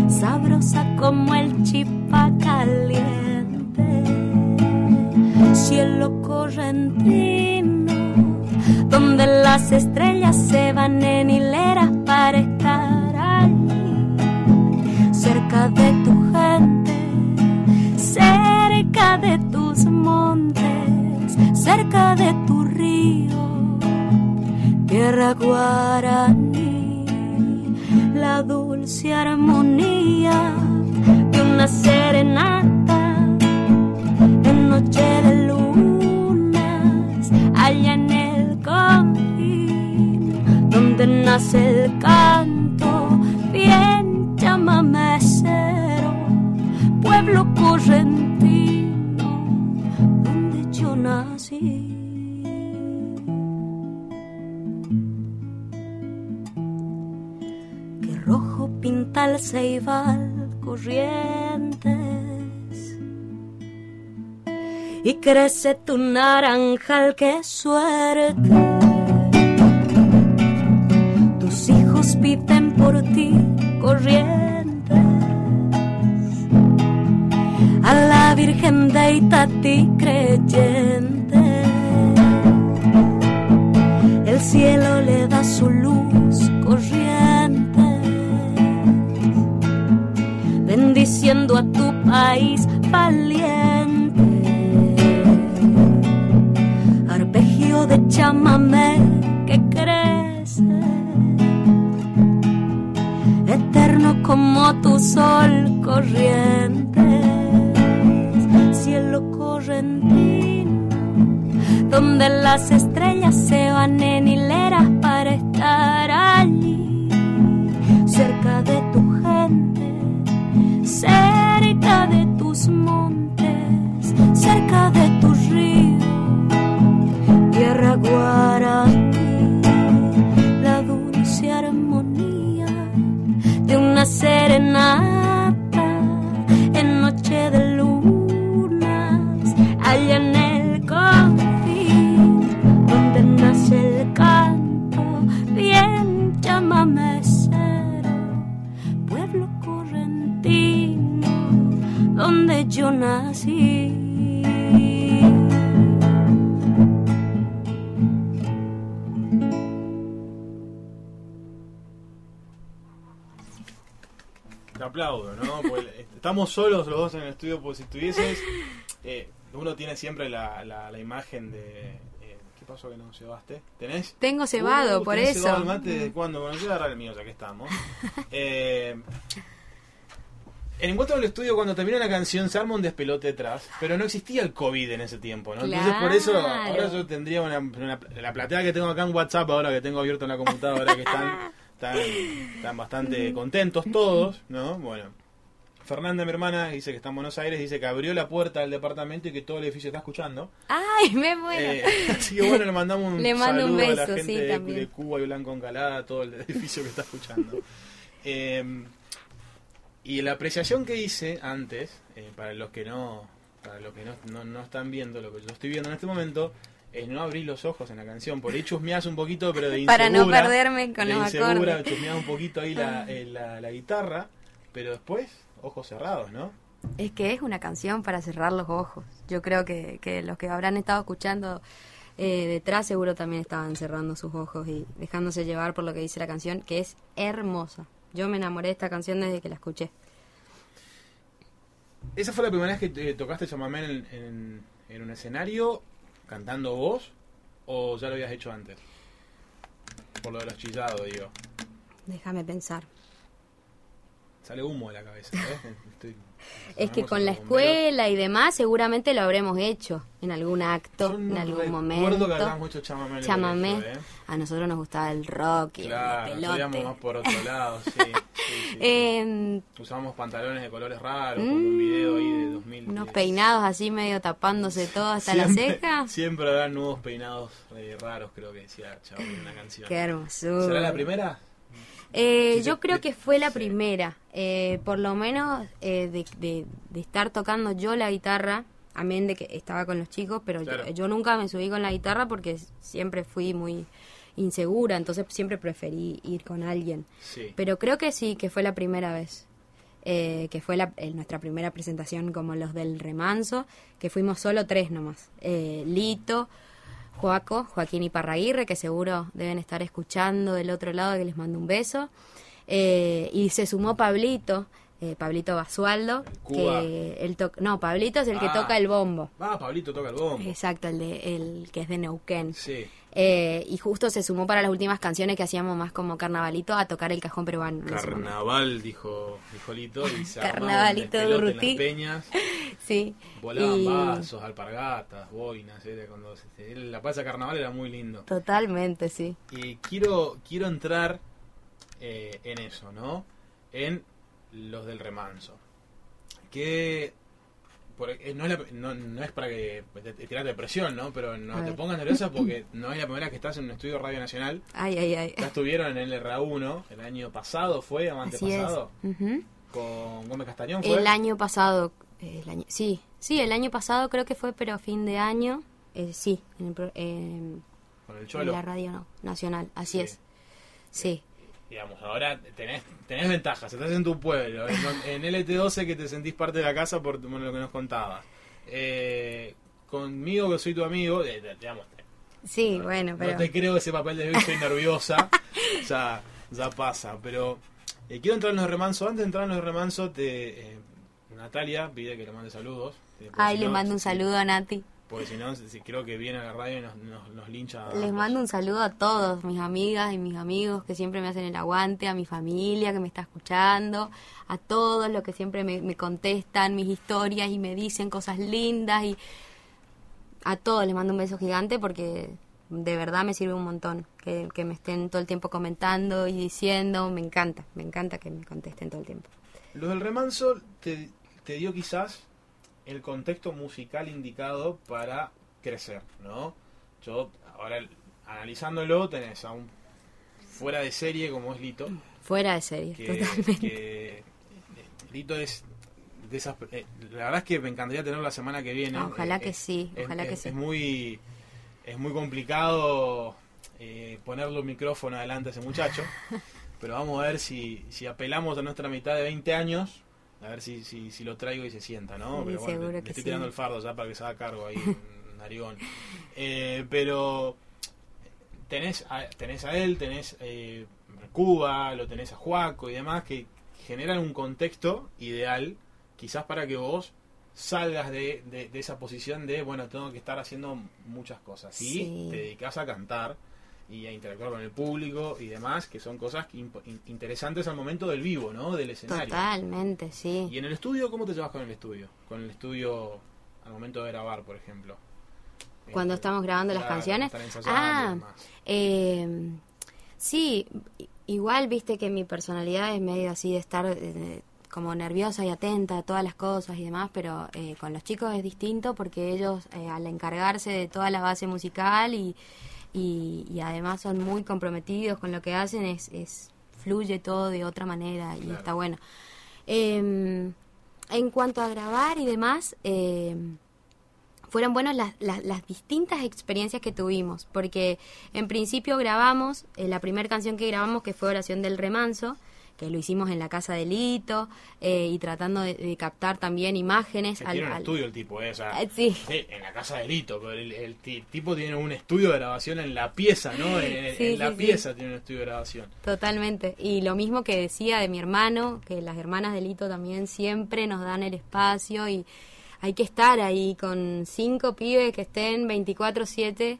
sabrosa como el chipa caliente, cielo correntino donde las estrellas se van en hileras para estar allí, cerca de tu gente, cerca de tus montes, cerca de tu río, tierra guaraní, la dulce armonía de una serenata el canto, bien chamamecero, pueblo correntino, donde yo nací. Que rojo pinta el ceibal corrientes y crece tu naranjal, qué suerte. corrientes, a la Virgen de Itatí creyente. El cielo le da su luz corriente, bendiciendo a tu país valiente. Arpegio de chamamé que cree. Eterno como tu sol corriente, cielo correntino, donde las estrellas se van en hileras para estar allí, cerca de tu gente, cerca de tus montes, cerca de tu río, tierra guaraní, de estamos solos los dos en el estudio, porque si estuvieses, eh, uno tiene siempre la, la, la imagen de... eh, ¿Qué pasó que no llevaste? ¿Tenés? Tengo cebado, Uh, por ¿tenés eso. cebado el mate de cuándo? Bueno, yo voy a agarrar el mío, ya que estamos. Eh, en Encuentro en el estudio, cuando termina la canción, se arma un despelote detrás, pero no existía el COVID en ese tiempo, ¿no? Entonces, por eso, ahora yo tendría una, una- la platea que tengo acá en WhatsApp, ahora que tengo abierto en la computadora, que están, están, están bastante contentos todos, ¿no? Bueno, Fernanda, mi hermana, dice que está en Buenos Aires, dice que abrió la puerta del departamento y que todo el edificio está escuchando. Ay, me muero. Eh, así que bueno, le mandamos un Le mando un saludo a la gente sí, de, Cuba y Blanco Encalada, todo el edificio que está escuchando. Eh, y la apreciación que hice antes, eh, para los que no para los que no, no, no están viendo lo que yo estoy viendo en este momento, es no abrir los ojos en la canción. Por ahí chusmeás un poquito, pero de insegura. Para no perderme con los acordes. chusmeás un poquito ahí la, eh, la, la guitarra, pero después, ojos cerrados, ¿no? Es que es una canción para cerrar los ojos. Yo creo que, que los que habrán estado escuchando eh, detrás seguro también estaban cerrando sus ojos y dejándose llevar por lo que dice la canción, que es hermosa. Yo me enamoré de esta canción desde que la escuché. ¿Esa fue la primera vez que te- tocaste chamamé en, en, en un escenario cantando vos? ¿O ya lo habías hecho antes? Por lo de los chillados, digo. Déjame pensar. Sale humo de la cabeza, ¿ves? Estoy- Es que con la escuela y demás seguramente lo habremos hecho en algún acto, Yo en no algún momento. que mucho chamamé Chamamé. colegio, ¿eh? A nosotros nos gustaba el rock y Claro, el pelote. más por otro lado, sí. sí, sí. Eh, Usábamos pantalones de colores raros, como un video ahí de 2000. unos peinados así medio tapándose todo hasta la siempre, ceja. Siempre habrá nuevos peinados eh, raros, creo que decía Chavo en una canción. Qué hermosura. ¿Será la primera? Eh, Sí, yo sí, creo sí. que fue la primera. Eh, por lo menos eh, de, de- de estar tocando yo la guitarra, amén de que estaba con los chicos, pero Claro. yo, yo nunca me subí con la guitarra porque siempre fui muy insegura, entonces siempre preferí ir con alguien. Pero creo que sí, que fue la primera vez. Eh, que fue la- eh, nuestra primera presentación como los del remanso, que fuimos solo tres nomás. Eh, Lito, Joaco, Joaquín y Parraguirre, que seguro deben estar escuchando del otro lado, que les mando un beso. Eh, y se sumó Pablito, eh, Pablito Basualdo, Cuba. que él to- no, Pablito es el que Ah. toca el bombo. Ah, Pablito toca el bombo. Exacto, el de el que es de Neuquén. Sí. Eh, y justo se sumó para las últimas canciones que hacíamos más como carnavalito a tocar el cajón peruano. Carnaval, dijo, dijo Lito, y se Carnavalito de las peñas, Sí. volaban Y- vasos, alpargatas, boinas, era cuando se- la plaza carnaval era muy lindo. Totalmente, sí. Y quiero, quiero entrar eh, en eso, ¿no? En los del remanso. Que por- eh, no, es la- no- no es para que te, te tiras depresión, ¿no? Pero no te pongas nerviosa porque no es la primera vez que estás en un estudio de Radio Nacional. Ay, ay, ay. Ya estuvieron en el RA1 el año pasado, ¿fue? ¿O antepasado? Ujú. Con Gómez Castañón, ¿fue? El año pasado, eh, el año, sí, sí, el año pasado creo que fue, pero fin de año, eh, sí, en, el en- Con el en Cholo. la radio no, nacional, así Sí. es. Sí, Digamos, ahora tenés, tenés ventajas, estás en tu pueblo, en, en LT12 que te sentís parte de la casa por bueno, lo que nos contabas. Eh, conmigo, que soy tu amigo, eh, digamos, sí, bueno, no pero te creo ese papel de estoy nerviosa, ya, ya pasa, pero Eh, quiero entrar en los remansos. Antes de entrar en los remansos, te, eh, Natalia pide que le mande saludos. Ay, si le no, mando un saludo a Nati. Porque si no, si- creo que viene a la radio y nos, nos, nos lincha. a Les ambos. mando un saludo a todos, mis amigas y mis amigos que siempre me hacen el aguante, a mi familia que me está escuchando, a todos los que siempre me, me contestan mis historias y me dicen cosas lindas y a todos les mando un beso gigante porque de verdad me sirve un montón que, que me estén todo el tiempo comentando y diciendo, me encanta, me encanta que me contesten todo el tiempo. Lo del remanso te, te dio quizás el contexto musical indicado para crecer, ¿no? Yo, ahora analizándolo, tenés a un fuera de serie como es Lito, Fuera de serie, que, totalmente. que, eh, Lito es de esas... eh, la verdad es que me encantaría tenerlo la semana que viene. Ah, ojalá Eh, que es- sí, es- ojalá que es- sí. Es muy, es muy complicado eh, ponerle un micrófono adelante a ese muchacho, pero vamos a ver si, si apelamos a nuestra mitad de 20 años, a ver si, si, si lo traigo y se sienta, ¿no? Sí, pero bueno, le, estoy sí. tirando el fardo ya para que se haga cargo ahí, un narigón. Eh, pero tenés a, tenés a él, tenés eh, a Cuba, lo tenés a Juaco y demás, que generan un contexto ideal, quizás para que vos salgas de, de- de esa posición de, bueno, tengo que estar haciendo muchas cosas. Y Sí. te dedicas a cantar y a interactuar con el público y demás, que son cosas que in- interesantes al momento del vivo, ¿no? Del escenario. Totalmente, sí. ¿Y en el estudio cómo te llevas con el estudio? Con el estudio al momento de grabar, por ejemplo. Cuando Eh, estamos grabando las canciones. Ah, eh, sí, igual viste que mi personalidad es medio así de estar eh, como nerviosa y atenta a todas las cosas y demás, pero eh, con los chicos es distinto porque ellos al encargarse de toda la base musical y, y, y además son muy comprometidos con lo que hacen, es, es fluye todo de otra manera y Claro. está bueno. Eh, en cuanto a grabar y demás, eh, fueron buenas las, las, las distintas experiencias que tuvimos, porque en principio grabamos, eh, la primera canción que grabamos, que fue Oración del Remanso, que lo hicimos en la casa de Lito, eh, y tratando de, de captar también imágenes. Al- tiene un al- estudio el tipo, ¿eh? O sea, Eh, sí. en la casa de Lito, pero el, el ti- tipo tiene un estudio de grabación en la pieza, ¿no? En, en- Sí, en la sí, pieza tiene un estudio de grabación. Totalmente. Y lo mismo que decía de mi hermano, que las hermanas de Lito también siempre nos dan el espacio y hay que estar ahí con cinco pibes que estén 24/7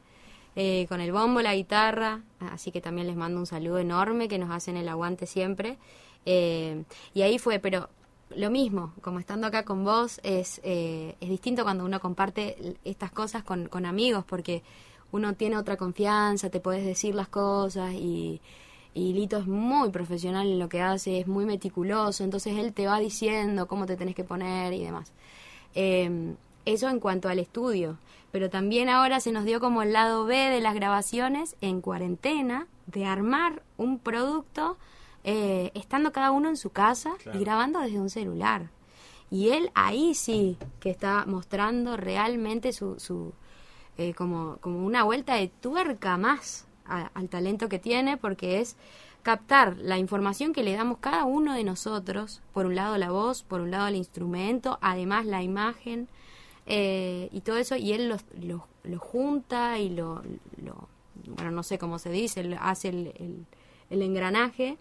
eh, con el bombo, la guitarra. Así que también les mando un saludo enorme que nos hacen el aguante siempre. Eh, y ahí fue, pero lo mismo, como estando acá con vos, es, eh, es distinto cuando uno comparte estas cosas con, con amigos, porque uno tiene otra confianza, te puedes decir las cosas y, y Lito es muy profesional en lo que hace, es muy meticuloso, entonces él te va diciendo cómo te tenés que poner y demás. Eh, eso en cuanto al estudio, pero también ahora se nos dio como el lado B de las grabaciones en cuarentena, de armar un producto eh, estando cada uno en su casa Claro. y grabando desde un celular. Y él ahí sí que está mostrando realmente su, su eh, como, como una vuelta de tuerca más a- al talento que tiene, porque es captar la información que le damos cada uno de nosotros, por un lado la voz, por un lado el instrumento, además la imagen eh, y todo eso, y él lo, lo, lo junta y lo, lo, bueno, no sé cómo se dice, hace el, el, el engranaje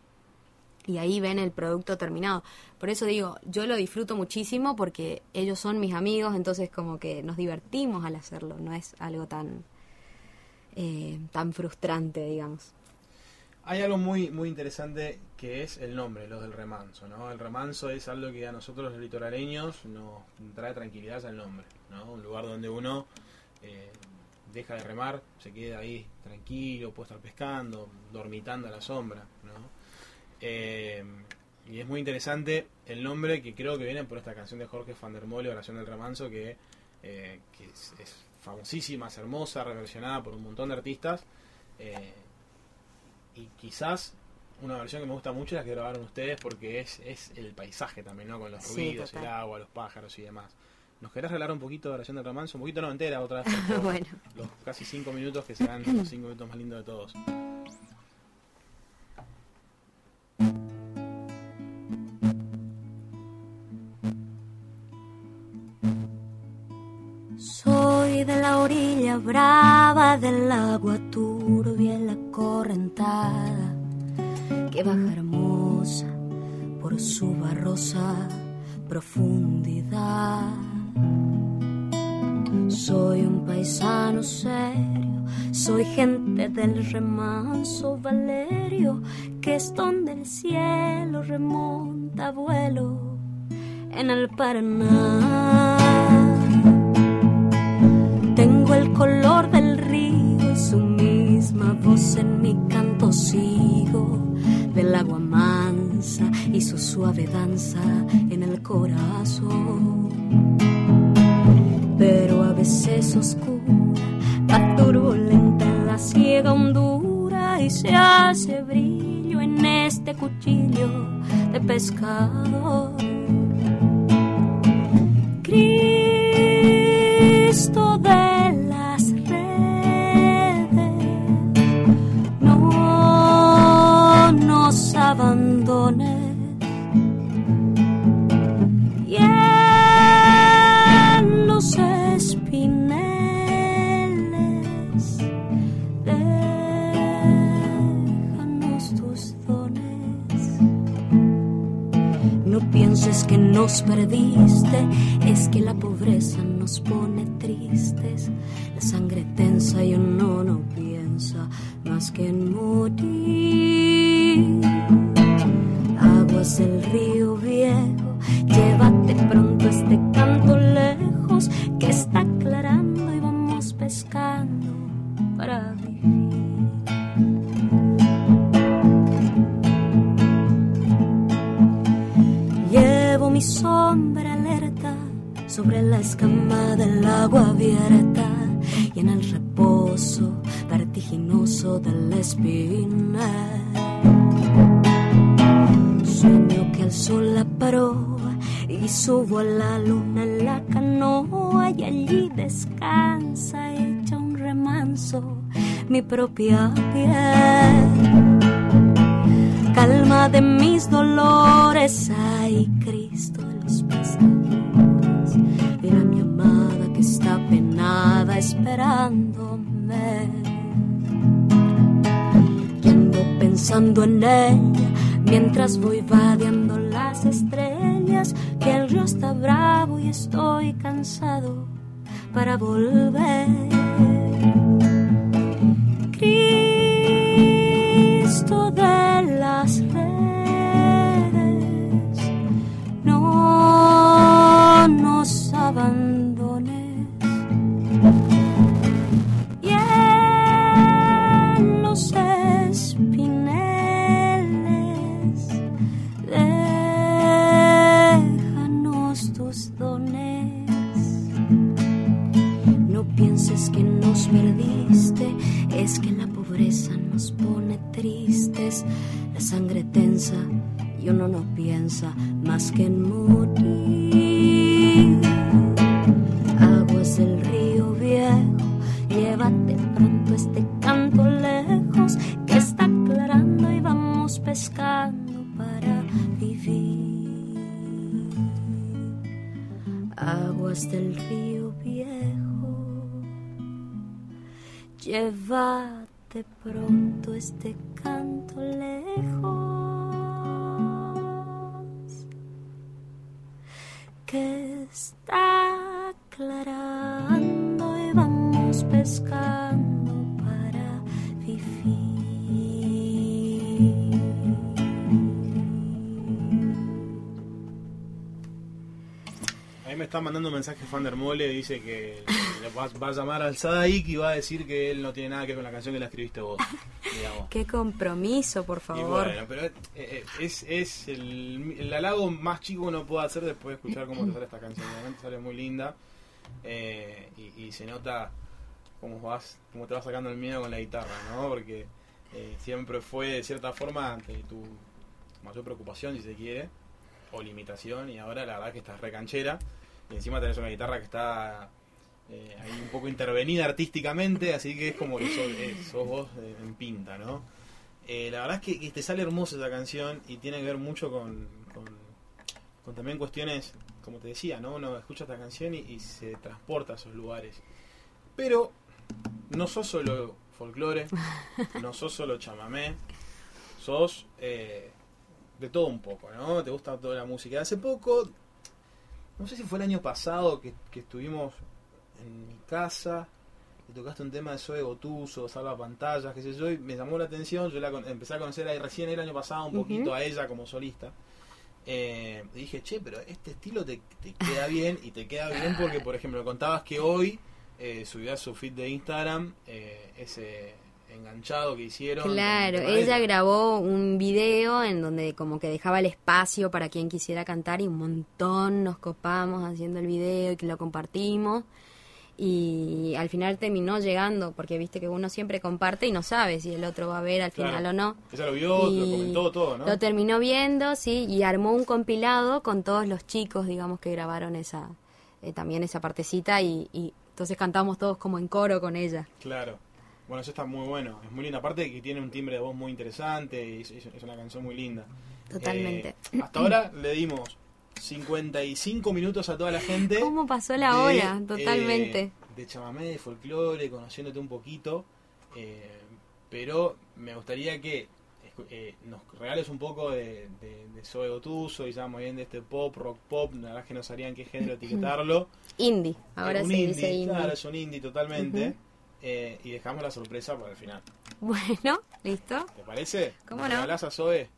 y ahí ven el producto terminado. Por eso digo, yo lo disfruto muchísimo porque ellos son mis amigos, entonces como que nos divertimos al hacerlo, no es algo tan eh, tan frustrante, digamos. Hay algo muy muy interesante que es el nombre, los del remanso, ¿no? El remanso es algo que a nosotros los litoraleños nos trae tranquilidad al nombre, ¿no? Un lugar donde uno eh, deja de remar, se queda ahí tranquilo, puede estar pescando, dormitando a la sombra, ¿no? Eh, y es muy interesante el nombre que creo que viene por esta canción de Jorge Van der Mole, Oración del Remanso, que, eh, es, famosísima, es hermosa, reversionada por un montón de artistas. Y quizás una versión que me gusta mucho es la que grabaron ustedes porque es, es el paisaje también, ¿no? Con los Sí, ruidos, total. el agua, los pájaros y demás. ¿Nos querés regalar un poquito de oración del remanso? Un poquito no entera, otra vez. bueno, Los casi cinco minutos que serán los cinco minutos más lindos de todos. Soy de la orilla brava del agua turbia que baja hermosa por su barrosa profundidad. Soy un paisano serio, soy gente del remanso Valerio, que es donde el cielo remonta vuelo en el Paraná. En mi canto sigo del agua mansa y su suave danza en el corazón. Pero a veces oscura, la turbulenta en la ciega hondura y se hace brillo en este cuchillo de pescador. Cristo de nos perdiste, es que la pobreza nos pone tristes. La sangre tensa y uno no piensa más que en morir. Aguas del río propia piel calma de mis dolores. Ay, Cristo de los pescadores, mira mi amada que está penada esperándome. Y ando pensando en ella mientras voy vadeando las estrellas. Que el río está bravo y estoy cansado para volver. Cristo de las redes, no nos abandones. Y en los espineles, déjanos tus dones. No pienses que nos perdiste, es que la pobreza nos pone tristes, la sangre tensa y uno no piensa más que en morir. Aguas del río viejo, llévate pronto este canto lejos que está aclarando y vamos pescando para vivir. Aguas del río viejo, llévate pronto este canto lejos que está aclarando y vamos pescando me está mandando un mensaje fan de Mole, dice que le va, va a llamar al Sadaik y va a decir que él no tiene nada que ver con la canción que la escribiste vos. digamos. Qué compromiso, por Y favor. bueno, pero eh, eh, es, es el, el halago más chico que uno puede hacer después de escuchar cómo te sale esta canción. Realmente sale muy linda eh, y, y se nota cómo vas cómo te vas sacando el miedo con la guitarra, ¿no? Porque eh, siempre fue de cierta forma ante tu mayor preocupación, si se quiere, o limitación, y ahora la verdad que estás recanchera y encima tenés una guitarra que está eh, ahí un poco intervenida artísticamente, así que es como que sos, eh, sos vos eh, en pinta, ¿no? La verdad es que, que te sale hermosa esa canción y tiene que ver mucho con, con, con también cuestiones, como te decía, ¿no? Uno escucha esta canción y, y se transporta a esos lugares. Pero no sos solo folclore, no sos solo chamamé, sos de todo un poco, ¿no? Te gusta toda la música. Hace poco, no sé si fue el año pasado que, que estuvimos en mi casa y tocaste un tema de Zoe Gotuso, Salva Pantallas, qué sé yo, y me llamó la atención. Yo la con- empecé a conocer ahí recién el año pasado un poquito a ella como solista. Eh, y dije, che, pero este estilo te, te queda bien y te queda bien porque, por ejemplo, contabas que hoy eh, subió a su feed de Instagram eh, ese enganchado que hicieron. Claro, ella grabó un video en donde como que dejaba el espacio para quien quisiera cantar y un montón nos copamos haciendo el video y que lo compartimos. Y al final terminó llegando, porque viste que uno siempre comparte y no sabe si el otro va a ver al Claro. final o no. Ella lo vio, lo comentó todo, ¿no? Lo terminó viendo, sí, y armó un compilado con todos los chicos, digamos, que grabaron esa eh, también esa partecita y, y entonces cantamos todos como en coro con ella. Claro. Bueno, eso está muy bueno. Es muy linda. Aparte que tiene un timbre de voz muy interesante y es, es una canción muy linda. Totalmente. Eh, hasta ahora le dimos 55 minutos a toda la gente. ¿Cómo pasó la de, hora? Totalmente. eh, de chamamé, de folclore, conociéndote un poquito. eh, pero me gustaría que eh, nos regales un poco de, de, de Zoe Gotuso y ya muy bien de este pop, rock pop. La verdad es que no sabrían qué género etiquetarlo. Indie, ahora se indie, dice indie. Claro, es un indie totalmente. Eh, y dejamos la sorpresa para el final. Bueno, ¿listo? ¿Te parece? ¿Cómo ¿Me no? regalás a Zoe?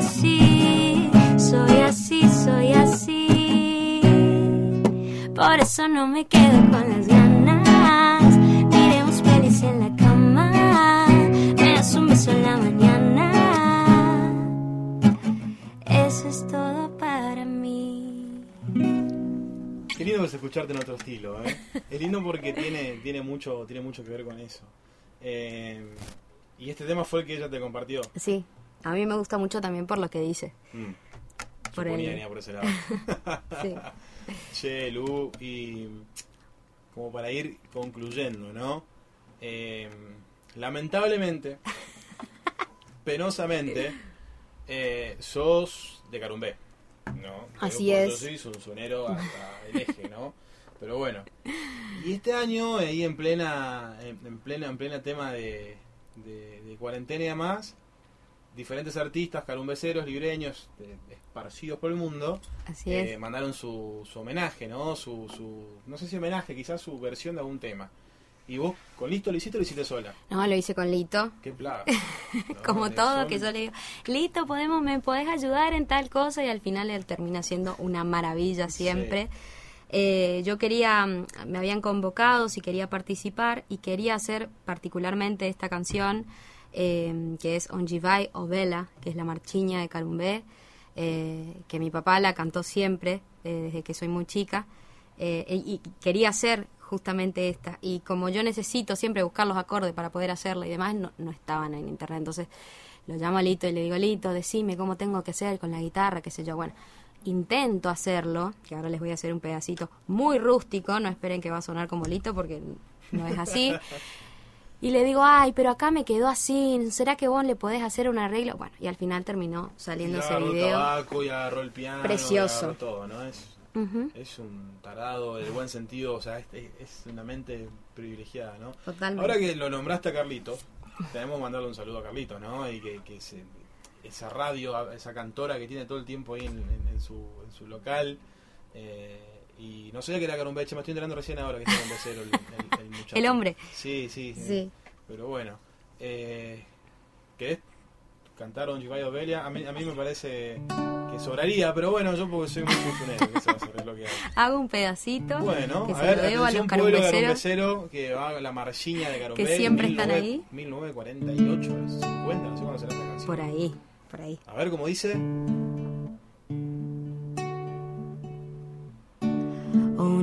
Así, soy así, soy así. Por eso no me quedo con las ganas. Miremos pelis en la cama, me das un beso en la mañana. Eso es todo para mí. Qué lindo es escucharte en otro estilo, ¿eh? Es lindo porque tiene, tiene, mucho, tiene mucho que ver con eso. Eh, y este tema fue el que ella te compartió. Sí, a mí me gusta mucho también por lo que dice. Mm. Por el- por ese lado. Sí. Che, Lu, y como para ir concluyendo, ¿no? Eh, lamentablemente, penosamente, eh, sos de Carumbé, ¿no? Así Yo- es. Yo soy sonero hasta el eje, ¿no? Pero bueno. Y este año, ahí en plena, en, en plena, en plena tema de, de, de cuarentena y demás, diferentes artistas, carumbeceros, libreños, de- esparcidos por el mundo, Así eh, es. mandaron su, su homenaje, ¿no? Su, su, no sé si homenaje, quizás su versión de algún tema. Y vos, con listo lo hiciste o lo hiciste sola. No, lo hice con Lito. Qué plaga. No, Como todo, son- que yo le digo, Lito, podemos, me podés ayudar en tal cosa y al final él termina siendo una maravilla siempre. Eh, yo quería, mm, me habían convocado si quería participar y quería hacer particularmente esta canción eh, que es Onjivai o Vela, que es la marchiña de Carumbé, eh, que mi papá la cantó siempre eh, desde que soy muy chica eh, y, y quería hacer justamente esta. Y como yo necesito siempre buscar los acordes para poder hacerla y demás no, no estaban en internet. Entonces lo llamo a Lito y le digo Lito decime cómo tengo que hacer con la guitarra qué sé yo. Bueno intento hacerlo que ahora les voy a hacer un pedacito muy rústico no esperen que va a sonar como Lito porque no es así Y le digo, ay, pero acá me quedó así, ¿será que vos le podés hacer un arreglo? Bueno, y al final terminó saliendo Y ese video. tabaco y agarró el piano. Precioso. todo, ¿no? Es, es un tarado del buen sentido, o sea, es, es una mente privilegiada, ¿no? Totalmente. Ahora que lo nombraste a Carlito, tenemos que mandarle un saludo a Carlito, ¿no? Y que, que se- esa radio, esa cantora que tiene todo el tiempo ahí en, en- en su, en su local. eh, y no sabía que era Carumbeche, me estoy enterando recién ahora que es Carumbecero el, el, el muchacho. El hombre. Sí, sí. Sí. Pero bueno, eh, ¿querés cantar Don Chicayo Belia? A mí, a mí me parece que sobraría, pero bueno, yo porque soy muy funcionero, que se va a lo que. Hago un pedacito Bueno, que a se ver, lo debo a los carumbeceros. Carumbecero, que va a la marchiña de Carumbel. siempre están ahí. 1948, 50, no sé cuándo será esta canción. Por ahí, por ahí. A ver cómo dice.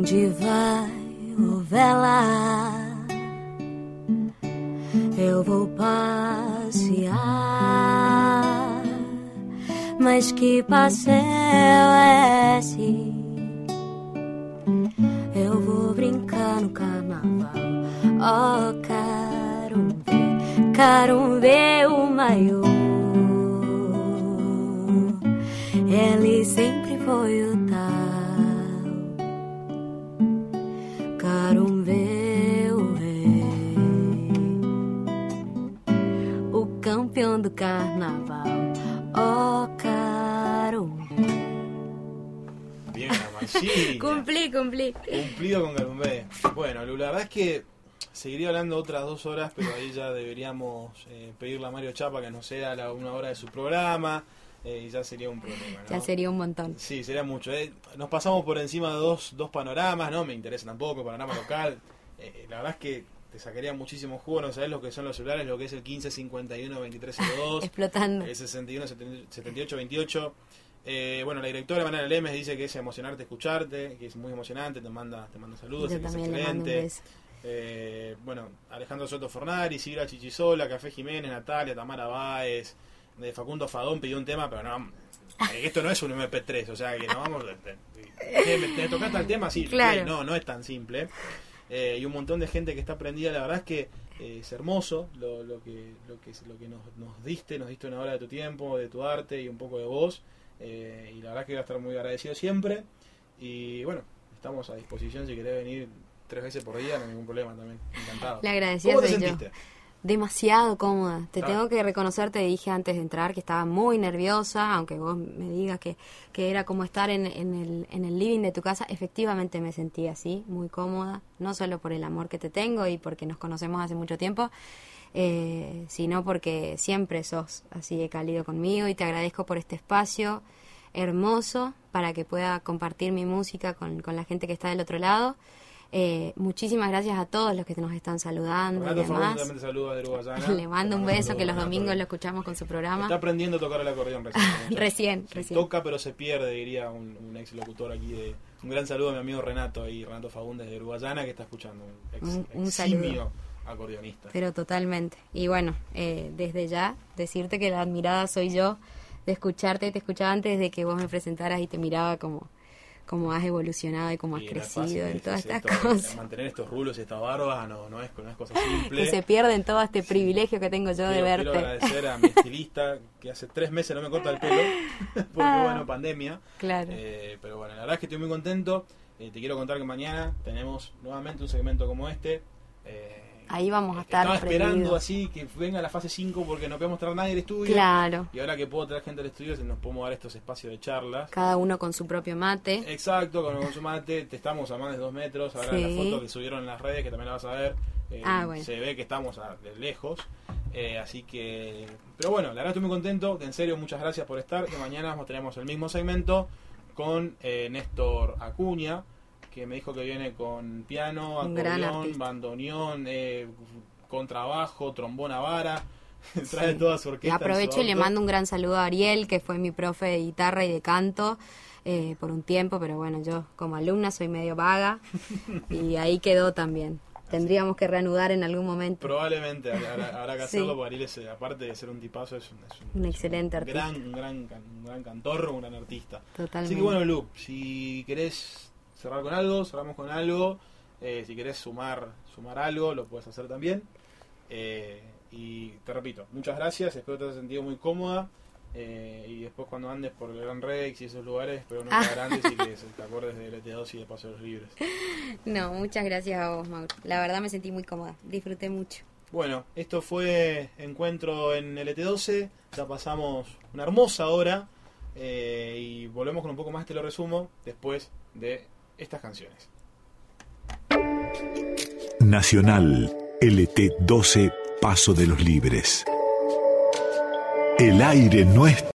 Onde vai, ô vela? Eu vou passear, mas que passeio é esse? Eu vou brincar no carnaval. Oh, quero ver, quero ver o maior. Ele sempre foi o tal. Quero ver o rei, o campeão do carnaval. Oh, Bien, la marchiña. Cumplí, cumplí. Cumplido con Carumbé. Bueno, Lu, la verdad es que seguiría hablando otras dos horas, pero ahí ya deberíamos eh, pedirle a Mario Chapa que nos sea la una hora de su programa eh, y ya sería un problema. ¿no? Ya sería un montón. Sí, sería mucho. eh. Nos pasamos por encima de dos, dos panoramas, no me interesa tampoco, panorama local. Eh, la verdad es que te sacaría muchísimo jugo, no sabes lo que son los celulares, lo que es el 15 51 2302, Explotando. el 61 78 28. Eh, bueno, la directora Manuela Lemes dice que es emocionarte escucharte, que es muy emocionante, te manda, te manda saludos, Yo que es excelente. Eh, bueno, Alejandro Soto Fornari, Silvia Chichisola, Café Jiménez, Natalia, Tamara Báez, de Facundo Fadón pidió un tema, pero no, eh, esto no es un MP3, o sea que no vamos. Te, te, te- tocaste el tema, sí, Claro. ok, no, no es tan simple. Eh, y un montón de gente que está prendida, la verdad es que eh, es hermoso lo, lo que, lo que, lo que nos, nos diste, nos diste una hora de tu tiempo, de tu arte y un poco de voz. eh, y la verdad es que voy a estar muy agradecido siempre. Y bueno, estamos a disposición si querés venir tres veces por día, no hay ningún problema también. Encantado. Agradecida ¿Cómo te yo. Demasiado cómoda. Te tengo que reconocer, te dije antes de entrar que estaba muy nerviosa, aunque vos me digas que, que era como estar en, en el, en el living de tu casa. Efectivamente me sentí así, muy cómoda, no solo por el amor que te tengo y porque nos conocemos hace mucho tiempo, eh, sino porque siempre sos así de cálido conmigo y te agradezco por este espacio hermoso para que pueda compartir mi música con, con la gente que está del otro lado. Eh, muchísimas gracias a todos los que nos están saludando y Renato Fagundes demás. de Uruguayana. Le mando un beso que los domingos lo escuchamos con su programa. Está aprendiendo a tocar el acordeón recién. Recién, recién. Toca pero se pierde, diría un, un ex locutor aquí de... Un gran saludo a mi amigo Renato y Renato Fagundes de Uruguayana que está escuchando. Un, ex, Un- un saludo. acordeonista. Pero totalmente. Y bueno, eh, desde ya, decirte que la admirada soy yo de escucharte. Te escuchaba antes de que vos me presentaras y te miraba como, como has evolucionado y cómo has crecido en todas es estas esto, cosas. Mantener estos rulos y estas barbas no, no, es, no es cosa simple. Que se pierden todo este privilegio que tengo yo de Quiero, quiero verte. agradecer a mi estilista que hace tres meses no me corta el pelo porque Ah. bueno, pandemia. Claro. Eh, pero bueno, la verdad es que estoy muy contento. Eh, te quiero contar que mañana tenemos nuevamente un segmento como este. Eh, Ahí vamos a estar Estaba esperando así que venga la fase 5 porque no podemos traer nadie al estudio. Claro. Y ahora que puedo traer gente al estudio, nos podemos dar estos espacios de charlas. Cada uno con su propio mate. Exacto, con el consumate, te estamos a más de dos metros. Ahora en la Sí. foto que subieron en las redes, que también la vas a ver, eh, Ah, bueno. se ve que estamos a- de lejos. Eh, así que, pero bueno, la verdad estoy muy contento. En serio, muchas gracias por estar. Que mañana tenemos el mismo segmento con eh, Néstor Acuña, que me dijo que viene con piano, acordeón, bandoneón, eh, contrabajo, trombona vara. Trae Sí. toda su Le orquesta. su aprovecho y le mando un gran saludo a Ariel, que fue mi profe de guitarra y de canto eh, por un tiempo, pero bueno, yo como alumna soy medio vaga y ahí quedó también. Tendríamos que reanudar en algún momento. Probablemente habrá, habrá que Sí. hacerlo porque Ariel, es, eh, aparte de ser un tipazo, es un, es un- Un es excelente un artista. Gran, un, gran, un gran cantor, un gran artista. Totalmente. Así que bueno, Lu, si querés cerrar con algo, cerramos con algo. Eh, si querés sumar sumar algo, lo puedes hacer también. Eh, y te repito, muchas gracias, espero te hayas sentido muy cómoda. eh, y después cuando andes por el Gran Rex y esos lugares, espero no estar grandes y que te acuerdes de LT2 y de Paseos Libres. No, muchas gracias a vos, Mauro. La verdad me sentí muy cómoda, disfruté mucho. Bueno, esto fue Encuentro en LT12, ya pasamos una hermosa hora eh, y volvemos con un poco más, te lo resumo, después de estas canciones. Nacional LT12 Paso de los Libres. El aire es